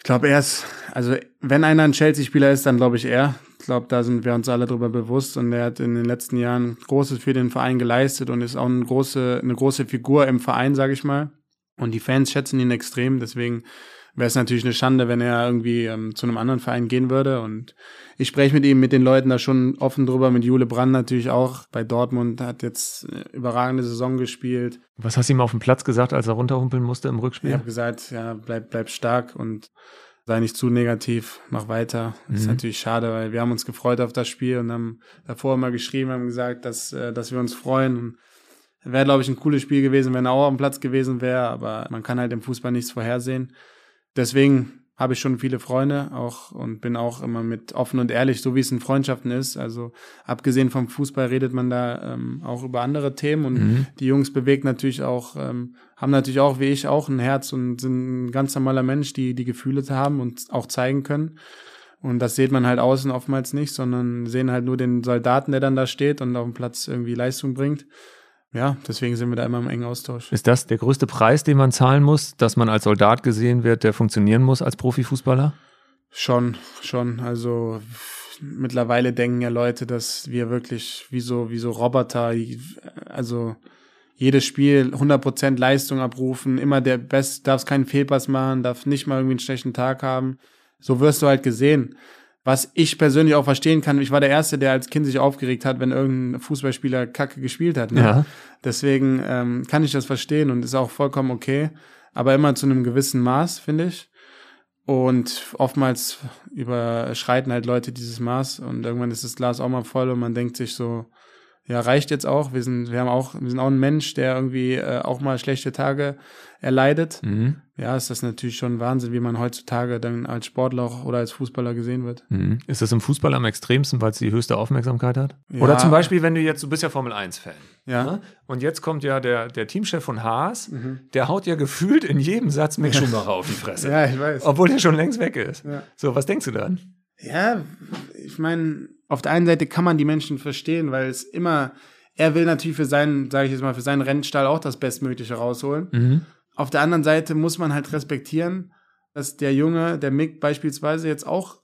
ich glaube, er ist, also wenn einer ein Chelsea-Spieler ist, dann glaube ich er. Ich glaube, da sind wir uns alle drüber bewusst und er hat in den letzten Jahren Großes für den Verein geleistet und ist auch eine große, eine große Figur im Verein, sage ich mal. Und die Fans schätzen ihn extrem, deswegen wäre es natürlich eine Schande, wenn er irgendwie ähm, zu einem anderen Verein gehen würde. Und ich spreche mit ihm, mit den Leuten da schon offen drüber, mit Jule Brand natürlich auch. Bei Dortmund hat jetzt eine überragende Saison gespielt. Was hast du ihm auf dem Platz gesagt, als er runterhumpeln musste im Ich Rückspiel? habe gesagt, ja, bleib, bleib stark und sei nicht zu negativ, mach weiter. Das ist Mhm. natürlich schade, weil wir haben uns gefreut auf das Spiel und haben davor immer geschrieben, haben gesagt, dass, äh, dass wir uns freuen. Und Wäre, glaube ich, ein cooles Spiel gewesen, wenn er auch am Platz gewesen wäre, aber man kann halt im Fußball nichts vorhersehen. Deswegen habe ich schon viele Freunde auch und bin auch immer mit offen und ehrlich, so wie es in Freundschaften ist. Also abgesehen vom Fußball redet man da ähm, auch über andere Themen und Mhm. die Jungs bewegt natürlich auch, ähm, haben natürlich auch wie ich auch ein Herz und sind ein ganz normaler Mensch, die die Gefühle haben und auch zeigen können. Und das sieht man halt außen oftmals nicht, sondern sehen halt nur den Soldaten, der dann da steht und auf dem Platz irgendwie Leistung bringt. Ja, deswegen sind wir da immer im engen Austausch. Ist das der größte Preis, den man zahlen muss, dass man als Soldat gesehen wird, der funktionieren muss als Profifußballer? Schon, schon. Also mittlerweile denken ja Leute, dass wir wirklich wie so, wie so Roboter, also jedes Spiel 100% Leistung abrufen, immer der Best, darfst keinen Fehlpass machen, darf nicht mal irgendwie einen schlechten Tag haben. So wirst du halt gesehen. Was ich persönlich auch verstehen kann, ich war der Erste, der als Kind sich aufgeregt hat, wenn irgendein Fußballspieler Kacke gespielt hat. Ne? Ja. Deswegen ähm, kann ich das verstehen und ist auch vollkommen okay, aber immer zu einem gewissen Maß, finde ich. Und oftmals überschreiten halt Leute dieses Maß und irgendwann ist das Glas auch mal voll und man denkt sich so, ja, reicht jetzt auch. Wir sind, wir haben auch, wir sind auch ein Mensch, der irgendwie äh, auch mal schlechte Tage erleidet. Mhm. Ja, ist das natürlich schon Wahnsinn, wie man heutzutage dann als Sportler auch oder als Fußballer gesehen wird. Mhm. Ist das im Fußball am extremsten, weil es die höchste Aufmerksamkeit hat? Ja. Oder zum Beispiel, wenn du jetzt, du bist ja Formel 1-Fan. Ja. Ne? Und jetzt kommt ja der, der Teamchef von Haas, Mhm. der haut ja gefühlt in jedem Satz Mick Schumacher auf die Fresse. Ja, ich weiß. Obwohl der schon längst weg ist. Ja. So, was denkst du dann? Ja, ich meine, auf der einen Seite kann man die Menschen verstehen, weil es immer, er will natürlich für seinen, sage ich jetzt mal, für seinen Rennstall auch das Bestmögliche rausholen. Mhm. Auf der anderen Seite muss man halt respektieren, dass der Junge, der Mick beispielsweise jetzt auch,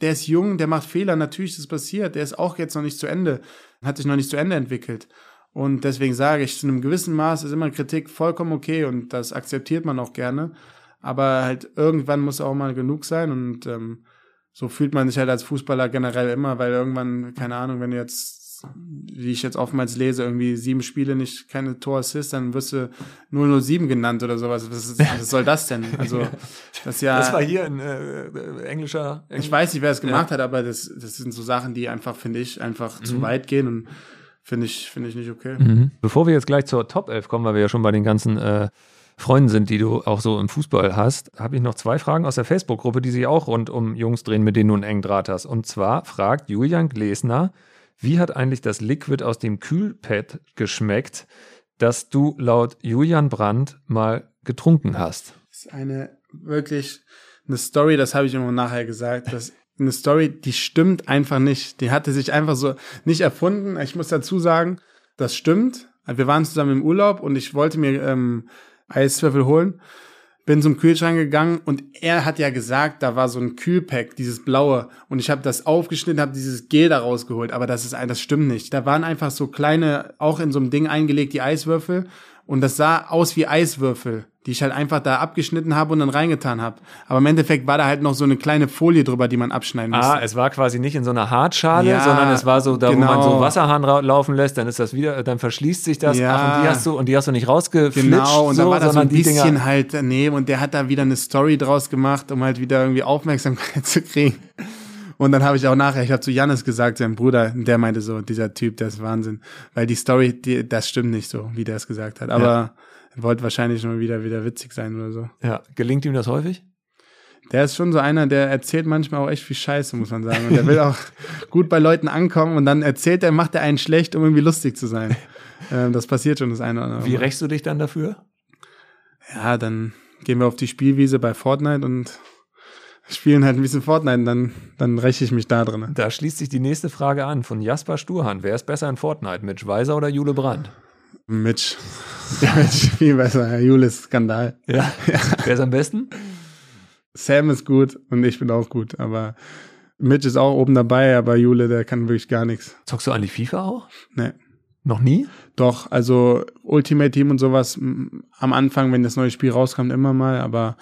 der ist jung, der macht Fehler, natürlich ist das passiert, der ist auch jetzt noch nicht zu Ende, hat sich noch nicht zu Ende entwickelt. Und deswegen sage ich, zu einem gewissen Maß ist immer Kritik vollkommen okay und das akzeptiert man auch gerne. Aber halt irgendwann muss auch mal genug sein und ähm, so fühlt man sich halt als Fußballer generell immer, weil irgendwann, keine Ahnung, wenn du jetzt, wie ich jetzt oftmals lese, irgendwie sieben Spiele nicht keine Tor-Assist, dann wirst du 007 genannt oder sowas. Was, ist, was soll das denn? Also, das ist ja. Das war hier ein äh, englischer. Ich weiß nicht, wer es gemacht hat, aber das, das sind so Sachen, die einfach, finde ich, einfach Mhm. zu weit gehen und Finde ich, finde ich nicht okay. Mhm. Bevor wir jetzt gleich zur Top 11 kommen, weil wir ja schon bei den ganzen äh, Freunden sind, die du auch so im Fußball hast, habe ich noch zwei Fragen aus der Facebook-Gruppe, die sich auch rund um Jungs drehen, mit denen du einen engen Draht hast. Und zwar fragt Julian Glesner, wie hat eigentlich das Liquid aus dem Kühlpad geschmeckt, das du laut Julian Brandt mal getrunken hast? Das ist eine wirklich eine Story, das habe ich immer nachher gesagt, dass eine Story, die stimmt einfach nicht. Die hatte sich einfach so nicht erfunden. Ich muss dazu sagen, das stimmt. Wir waren zusammen im Urlaub und ich wollte mir ähm, Eiswürfel holen. Bin zum Kühlschrank gegangen und er hat ja gesagt, da war so ein Kühlpack, dieses blaue. Und ich habe das aufgeschnitten, habe dieses Gel da rausgeholt. Aber das ist das stimmt nicht. Da waren einfach so kleine, auch in so einem Ding eingelegt, die Eiswürfel. Und das sah aus wie Eiswürfel die ich halt einfach da abgeschnitten habe und dann reingetan habe. Aber im Endeffekt war da halt noch so eine kleine Folie drüber, die man abschneiden musste. Ah, es war quasi nicht in so einer Hartschale, ja, sondern es war so, da genau. wo man so genau. Wasserhahn laufen lässt, dann ist das wieder, dann verschließt sich das. Ja. Ach, und die hast du und die hast du nicht rausgeflitscht. Genau, und so, dann war das so ein bisschen halt daneben und der hat da wieder eine Story draus gemacht, um halt wieder irgendwie Aufmerksamkeit zu kriegen. Und dann habe ich auch nachher, ich habe zu Jannis gesagt, sein Bruder, der meinte so, dieser Typ, der ist Wahnsinn. Weil die Story, die, das stimmt nicht so, wie der es gesagt hat. Aber ja wollte wahrscheinlich nur wieder wieder witzig sein oder so. Ja, gelingt ihm das häufig? Der ist schon so einer, der erzählt manchmal auch echt viel Scheiße, muss man sagen. Und der will auch gut bei Leuten ankommen und dann erzählt er, macht er einen schlecht, um irgendwie lustig zu sein. Ähm, das passiert schon das eine oder andere. Wie rächst du dich dann dafür? Ja, dann gehen wir auf die Spielwiese bei Fortnite und spielen halt ein bisschen Fortnite und dann, dann räche ich mich da drin. Da schließt sich die nächste Frage an von Jasper Sturhan. Wer ist besser in Fortnite, Mitch Weiser oder Jule Brandt? Mitch. Mitch, viel besser. Herr Julis Skandal. Ja. ja. Wer ist am besten? Sam ist gut und ich bin auch gut, aber Mitch ist auch oben dabei, aber Jule, der kann wirklich gar nichts. Zockst du eigentlich FIFA auch? Nee. Noch nie? Doch, also Ultimate Team und sowas am Anfang, wenn das neue Spiel rauskommt, immer mal, aber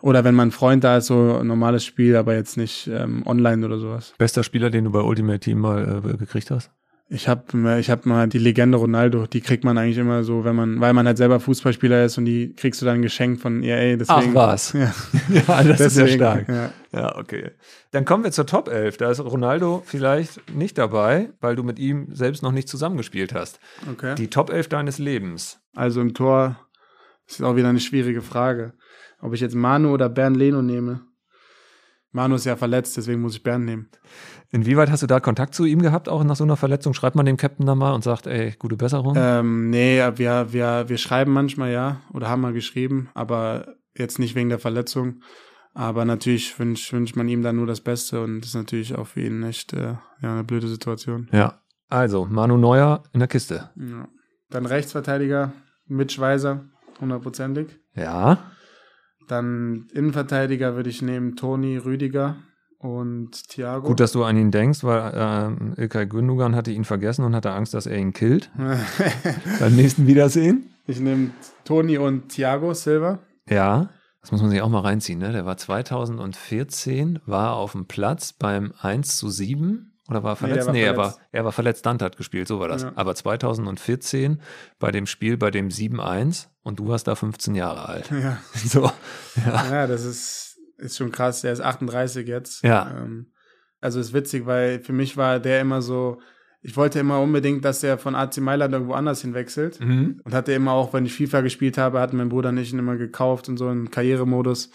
oder wenn mein Freund da ist, so ein normales Spiel, aber jetzt nicht ähm, online oder sowas. Bester Spieler, den du bei Ultimate Team mal äh, gekriegt hast? Ich habe ich hab mal die Legende Ronaldo, die kriegt man eigentlich immer so, wenn man, weil man halt selber Fußballspieler ist und die kriegst du dann geschenkt von EA. Deswegen, Ach was. Ja, ja das deswegen, ist ja stark. Ja. ja, okay. Dann kommen wir zur Top 11. Da ist Ronaldo vielleicht nicht dabei, weil du mit ihm selbst noch nicht zusammengespielt hast. Okay. Die Top 11 deines Lebens. Also im Tor ist auch wieder eine schwierige Frage. Ob ich jetzt Manu oder Bernd Leno nehme. Manu ist ja verletzt, deswegen muss ich Bernd nehmen. Inwieweit hast du da Kontakt zu ihm gehabt, auch nach so einer Verletzung? Schreibt man dem Captain da mal und sagt, ey, gute Besserung? Ähm, nee, wir, wir, wir schreiben manchmal ja oder haben mal geschrieben, aber jetzt nicht wegen der Verletzung. Aber natürlich wünscht wünsch man ihm dann nur das Beste und das ist natürlich auch für ihn echt äh, ja, eine blöde Situation. Ja, also Manu Neuer in der Kiste. Ja. Dann Rechtsverteidiger Mitch Weiser, hundertprozentig. Ja. Dann Innenverteidiger würde ich nehmen Toni Rüdiger und Thiago. Gut, dass du an ihn denkst, weil äh, Ilkay Gündogan hatte ihn vergessen und hatte Angst, dass er ihn killt. Beim nächsten Wiedersehen. Ich nehme Toni und Thiago Silva. Ja, das muss man sich auch mal reinziehen. Ne? Der war 2014, war auf dem Platz beim 1 zu 7 oder war er verletzt? Nee, war, nee verletzt. Er, war, er war verletzt, Dante hat gespielt, so war das. Ja. Aber 2014 bei dem Spiel, bei dem 7-1 und du warst da 15 Jahre alt. Ja. So, ja. ja, das ist, ist schon krass. Der ist 38 jetzt. Ja. Ähm, also ist witzig, weil für mich war der immer so, ich wollte immer unbedingt, dass er von AC Mailand irgendwo anders hinwechselt. Mhm. Und hatte immer auch, wenn ich FIFA gespielt habe, hat mein Bruder nicht immer gekauft und so einen Karrieremodus.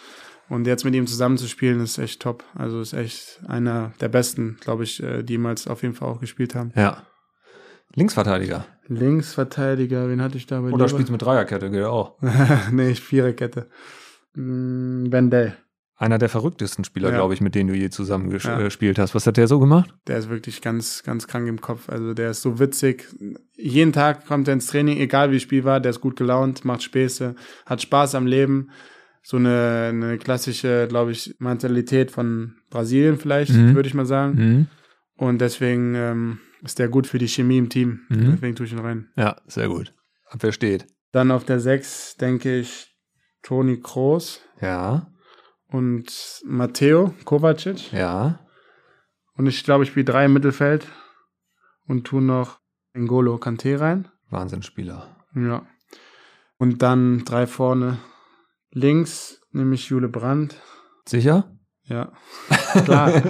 Und jetzt mit ihm zusammenzuspielen, ist echt top. Also ist echt einer der besten, glaube ich, äh, die jemals auf jeden Fall auch gespielt haben. Ja. Linksverteidiger. Linksverteidiger, wen hatte ich da bei Oder spielst du mit Dreierkette, geht auch. nee, Viererkette. Mm, Wendell. Einer der verrücktesten Spieler, ja. glaube ich, mit denen du je zusammen gespielt ja. hast. Was hat der so gemacht? Der ist wirklich ganz, ganz krank im Kopf. Also der ist so witzig. Jeden Tag kommt er ins Training, egal wie das Spiel war, der ist gut gelaunt, macht Späße, hat Spaß am Leben so eine, eine klassische, glaube ich, Mentalität von Brasilien vielleicht, mhm. würde ich mal sagen. Mhm. Und deswegen ähm, ist der gut für die Chemie im Team. Mhm. Deswegen tue ich ihn rein. Ja, sehr gut. Abwehr steht. Dann auf der 6 denke ich Toni Kroos. Ja. Und Matteo Kovacic. Ja. Und ich glaube, ich spiele drei im Mittelfeld und tue noch Ngolo Kante rein. Wahnsinnsspieler. Ja. Und dann drei vorne Links nehme ich Jule Brandt. Sicher? Ja, klar.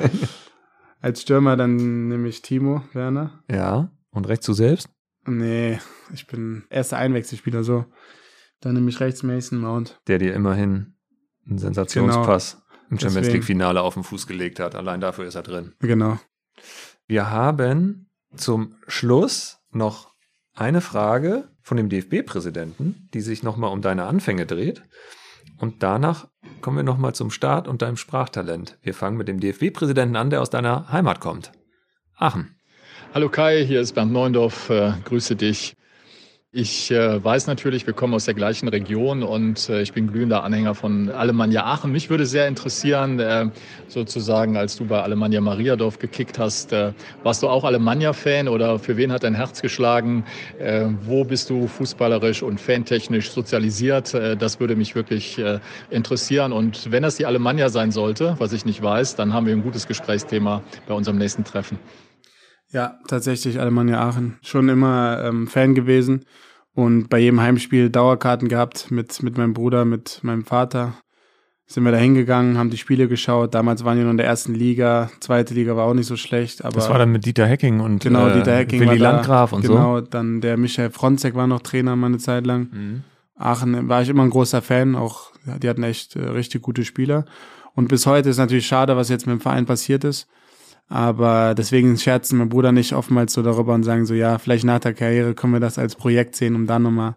Als Stürmer dann nehme ich Timo Werner. Ja. Und rechts du selbst? Nee, ich bin erster Einwechselspieler, so. Dann nehme ich rechts Mason Mount. Der dir immerhin einen Sensationspass im Champions Deswegen. League Finale auf den Fuß gelegt hat. Allein dafür ist er drin. Genau. Wir haben zum Schluss noch eine Frage von dem DFB-Präsidenten, die sich nochmal um deine Anfänge dreht. Und danach kommen wir nochmal zum Start und deinem Sprachtalent. Wir fangen mit dem DFB-Präsidenten an, der aus deiner Heimat kommt. Aachen. Hallo Kai, hier ist Bernd Neuendorf. Äh, grüße dich. Ich äh, weiß natürlich, wir kommen aus der gleichen Region und äh, ich bin glühender Anhänger von Alemannia Aachen. Mich würde sehr interessieren, äh, sozusagen, als du bei Alemannia Mariadorf gekickt hast, äh, warst du auch Alemannia-Fan oder für wen hat dein Herz geschlagen? Äh, wo bist du fußballerisch und fantechnisch sozialisiert? Äh, das würde mich wirklich interessieren. Und wenn das die Alemannia sein sollte, was ich nicht weiß, dann haben wir ein gutes Gesprächsthema bei unserem nächsten Treffen. Ja, tatsächlich Alemannia Aachen. Schon immer ähm, Fan gewesen und bei jedem Heimspiel Dauerkarten gehabt mit, mit meinem Bruder, mit meinem Vater. Sind wir da hingegangen, haben die Spiele geschaut. Damals waren wir noch in der ersten Liga. Zweite Liga war auch nicht so schlecht. Aber Das war dann mit Dieter Hecking und genau, äh, Dieter Hecking Willi war da. Landgraf und Genau, dann der Michael Fronzek war noch Trainer mal eine Zeit lang. so. Mhm. Aachen war ich immer ein großer Fan, auch die hatten echt äh, richtig gute Spieler. Und bis heute ist natürlich schade, was jetzt mit dem Verein passiert ist. Aber deswegen scherzen mein Bruder nicht oftmals so darüber und sagen so, ja, vielleicht nach der Karriere können wir das als Projekt sehen, um dann nochmal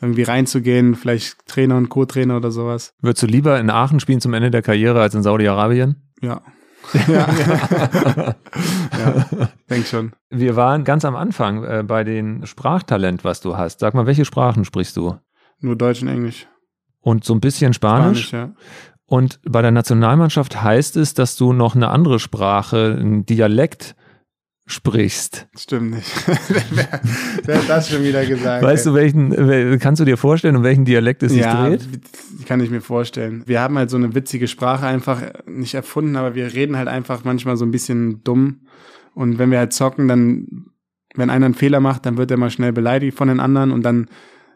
irgendwie reinzugehen, vielleicht Trainer und Co-Trainer oder sowas. Würdest du lieber in Aachen spielen zum Ende der Karriere als in Saudi-Arabien? Ja. ja, ja. denk schon. Wir waren ganz am Anfang äh, bei den Sprachtalent, was du hast. Sag mal, welche Sprachen sprichst du? Nur Deutsch und Englisch. Und so ein bisschen Spanisch. Spanisch, ja. Und bei der Nationalmannschaft heißt es, dass du noch eine andere Sprache, einen Dialekt sprichst. Stimmt nicht. wer, wer hat das schon wieder gesagt? Weißt du, welchen, wel- kannst du dir vorstellen, um welchen Dialekt es sich ja, dreht? kann ich mir vorstellen. Wir haben halt so eine witzige Sprache einfach nicht erfunden, aber wir reden halt einfach manchmal so ein bisschen dumm. Und wenn wir halt zocken, dann, wenn einer einen Fehler macht, dann wird er mal schnell beleidigt von den anderen und dann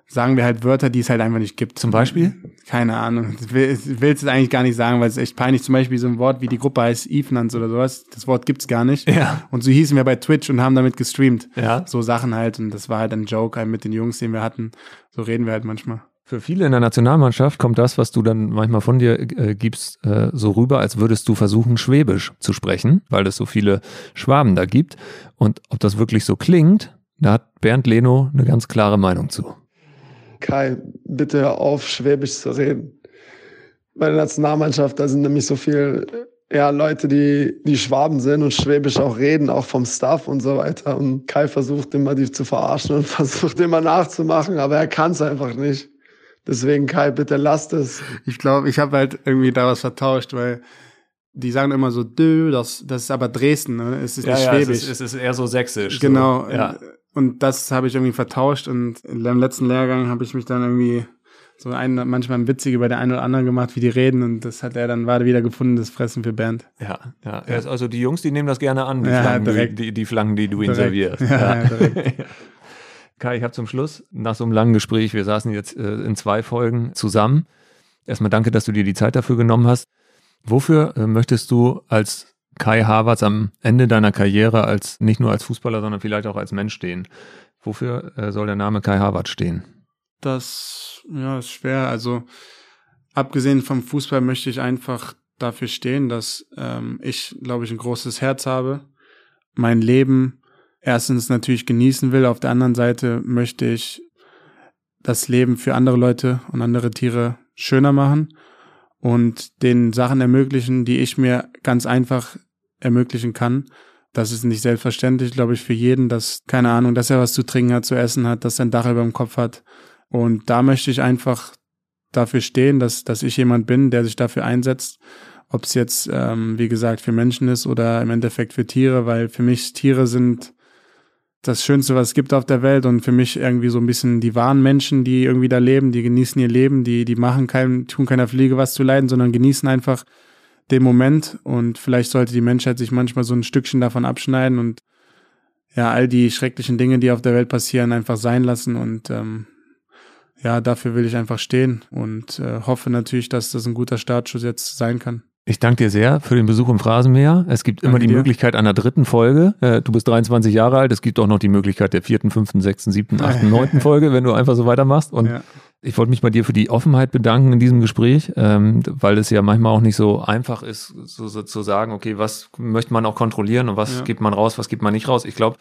sagen wir halt Wörter, die es halt einfach nicht gibt. Zum Beispiel? Keine Ahnung. Ich will ich will es eigentlich gar nicht sagen, weil es echt peinlich. Zum Beispiel so ein Wort wie die Gruppe heißt Evenans oder sowas. Das Wort gibt's gar nicht. Ja. Und so hießen wir bei Twitch und haben damit gestreamt. Ja. So Sachen halt. Und das war halt ein Joke halt mit den Jungs, den wir hatten. So reden wir halt manchmal. Für viele in der Nationalmannschaft kommt das, was du dann manchmal von dir äh, gibst, äh, so rüber, als würdest du versuchen, Schwäbisch zu sprechen, weil es so viele Schwaben da gibt. Und ob das wirklich so klingt, da hat Bernd Leno eine ganz klare Meinung zu. Kai, bitte hör auf, Schwäbisch zu reden. Bei der Nationalmannschaft, da sind nämlich so viel ja, Leute, die, die Schwaben sind und Schwäbisch auch reden, auch vom Staff und so weiter. Und Kai versucht immer, die zu verarschen und versucht immer nachzumachen, aber er kann es einfach nicht. Deswegen, Kai, bitte lasst es. Ich glaube, ich habe halt irgendwie da was vertauscht, weil die sagen immer so, dö, das, das ist aber Dresden, ne? es ist nicht Schwäbisch. ist, eher so sächsisch. genau. Ja. Und das habe ich irgendwie vertauscht und im letzten Lehrgang habe ich mich dann irgendwie so ein, manchmal ein Witzige bei der einen oder anderen gemacht, wie die reden und das hat er dann war wieder gefundenes Fressen für Bernd. Ja, ja. Ist also die Jungs, die nehmen das gerne an, die, Ja, Flanken, die, direkt. die, die Flanken, die du ihnen servierst. Ja, ja, direkt. Kai, ich habe zum Schluss, nach so einem langen Gespräch, wir saßen jetzt äh, in zwei Folgen zusammen. Erstmal danke, dass du dir die Zeit dafür genommen hast. Wofür äh, möchtest du als Kai Havertz am Ende deiner Karriere als nicht nur als Fußballer, sondern vielleicht auch als Mensch stehen? Wofür äh, soll der Name Kai Havertz stehen? Das ja, ist schwer. Also abgesehen vom Fußball möchte ich einfach dafür stehen, dass ähm, ich, glaube ich, ein großes Herz habe, mein Leben erstens natürlich genießen will. Auf der anderen Seite möchte ich das Leben für andere Leute und andere Tiere schöner machen und den Sachen ermöglichen, die ich mir ganz einfach ermöglichen kann. Das ist nicht selbstverständlich, glaube ich, für jeden, dass, keine Ahnung, dass er was zu trinken hat, zu essen hat, dass er ein Dach über dem Kopf hat. Und da möchte ich einfach dafür stehen, dass, dass ich jemand bin, der sich dafür einsetzt. Ob es jetzt, ähm, wie gesagt, für Menschen ist oder im Endeffekt für Tiere, weil für mich Tiere sind das Schönste, was es gibt auf der Welt und für mich irgendwie so ein bisschen die wahren Menschen, die irgendwie da leben, die genießen ihr Leben, die, die machen kein, tun keiner Fliege was zu leiden, sondern genießen einfach den Moment und vielleicht sollte die Menschheit sich manchmal so ein Stückchen davon abschneiden und ja, all die schrecklichen Dinge, die auf der Welt passieren, einfach sein lassen und ähm, ja, dafür will ich einfach stehen und äh, hoffe natürlich, dass das ein guter Startschuss jetzt sein kann. Ich danke dir sehr für den Besuch im Phrasenmäher. Es gibt immer die dir. Möglichkeit einer dritten Folge. Äh, Du bist 23 Jahre alt. Es gibt auch noch die Möglichkeit der vierten, fünften, sechsten, siebten, achten, neunten Folge, wenn du einfach so weitermachst. Und Ja. Ich wollte mich bei dir für die Offenheit bedanken in diesem Gespräch, ähm, weil es ja manchmal auch nicht so einfach ist, so, so zu sagen, okay, was möchte man auch kontrollieren und was Ja. gibt man raus, was gibt man nicht raus. Ich glaube,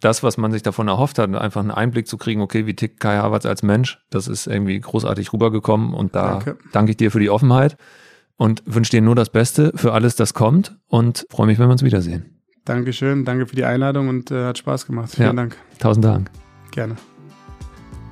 das, was man sich davon erhofft hat, einfach einen Einblick zu kriegen, okay, wie tickt Kai Havertz als Mensch, das ist irgendwie großartig rübergekommen und da Danke. danke ich dir für die Offenheit und wünsche dir nur das Beste für alles, das kommt und freue mich, wenn wir uns wiedersehen. Dankeschön, danke für die Einladung und äh, hat Spaß gemacht. Vielen Ja. Dank. Tausend Dank. Gerne.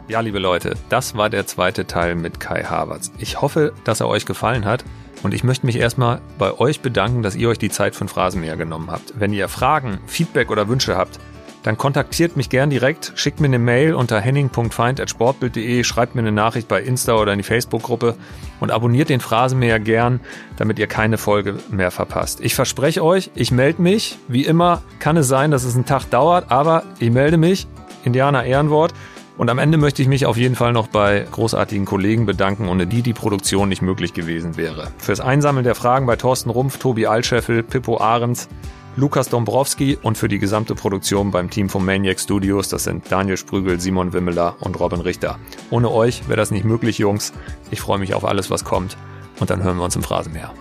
Ja, liebe Leute, das war der zweite Teil mit Kai Havertz. Ich hoffe, dass er euch gefallen hat. Und ich möchte mich erstmal bei euch bedanken, dass ihr euch die Zeit ein Phrasenmäher genommen habt. Wenn ihr Fragen, Feedback oder Wünsche habt, dann kontaktiert mich gern direkt, schickt mir eine Mail unter henning.feind.sportbild.de, schreibt mir eine Nachricht bei Insta oder in die Facebook-Gruppe und abonniert den Phrasenmäher gern, damit ihr keine Folge mehr verpasst. Ich verspreche euch, ich melde mich. Wie immer kann es sein, dass es einen Tag dauert, aber ich melde mich. Indianer Ehrenwort. Und am Ende möchte ich mich auf jeden Fall noch bei großartigen Kollegen bedanken, ohne die die Produktion nicht möglich gewesen wäre. Fürs Einsammeln der Fragen bei Thorsten Rumpf, Tobi Altscheffel, Pippo Ahrens, Lukas Dombrowski und für die gesamte Produktion beim Team von Maniac Studios, das sind Daniel Sprügel, Simon Wimmeler und Robin Richter. Ohne euch wäre das nicht möglich, Jungs. Ich freue mich auf alles, was kommt und dann hören wir uns im Phrasenmeer.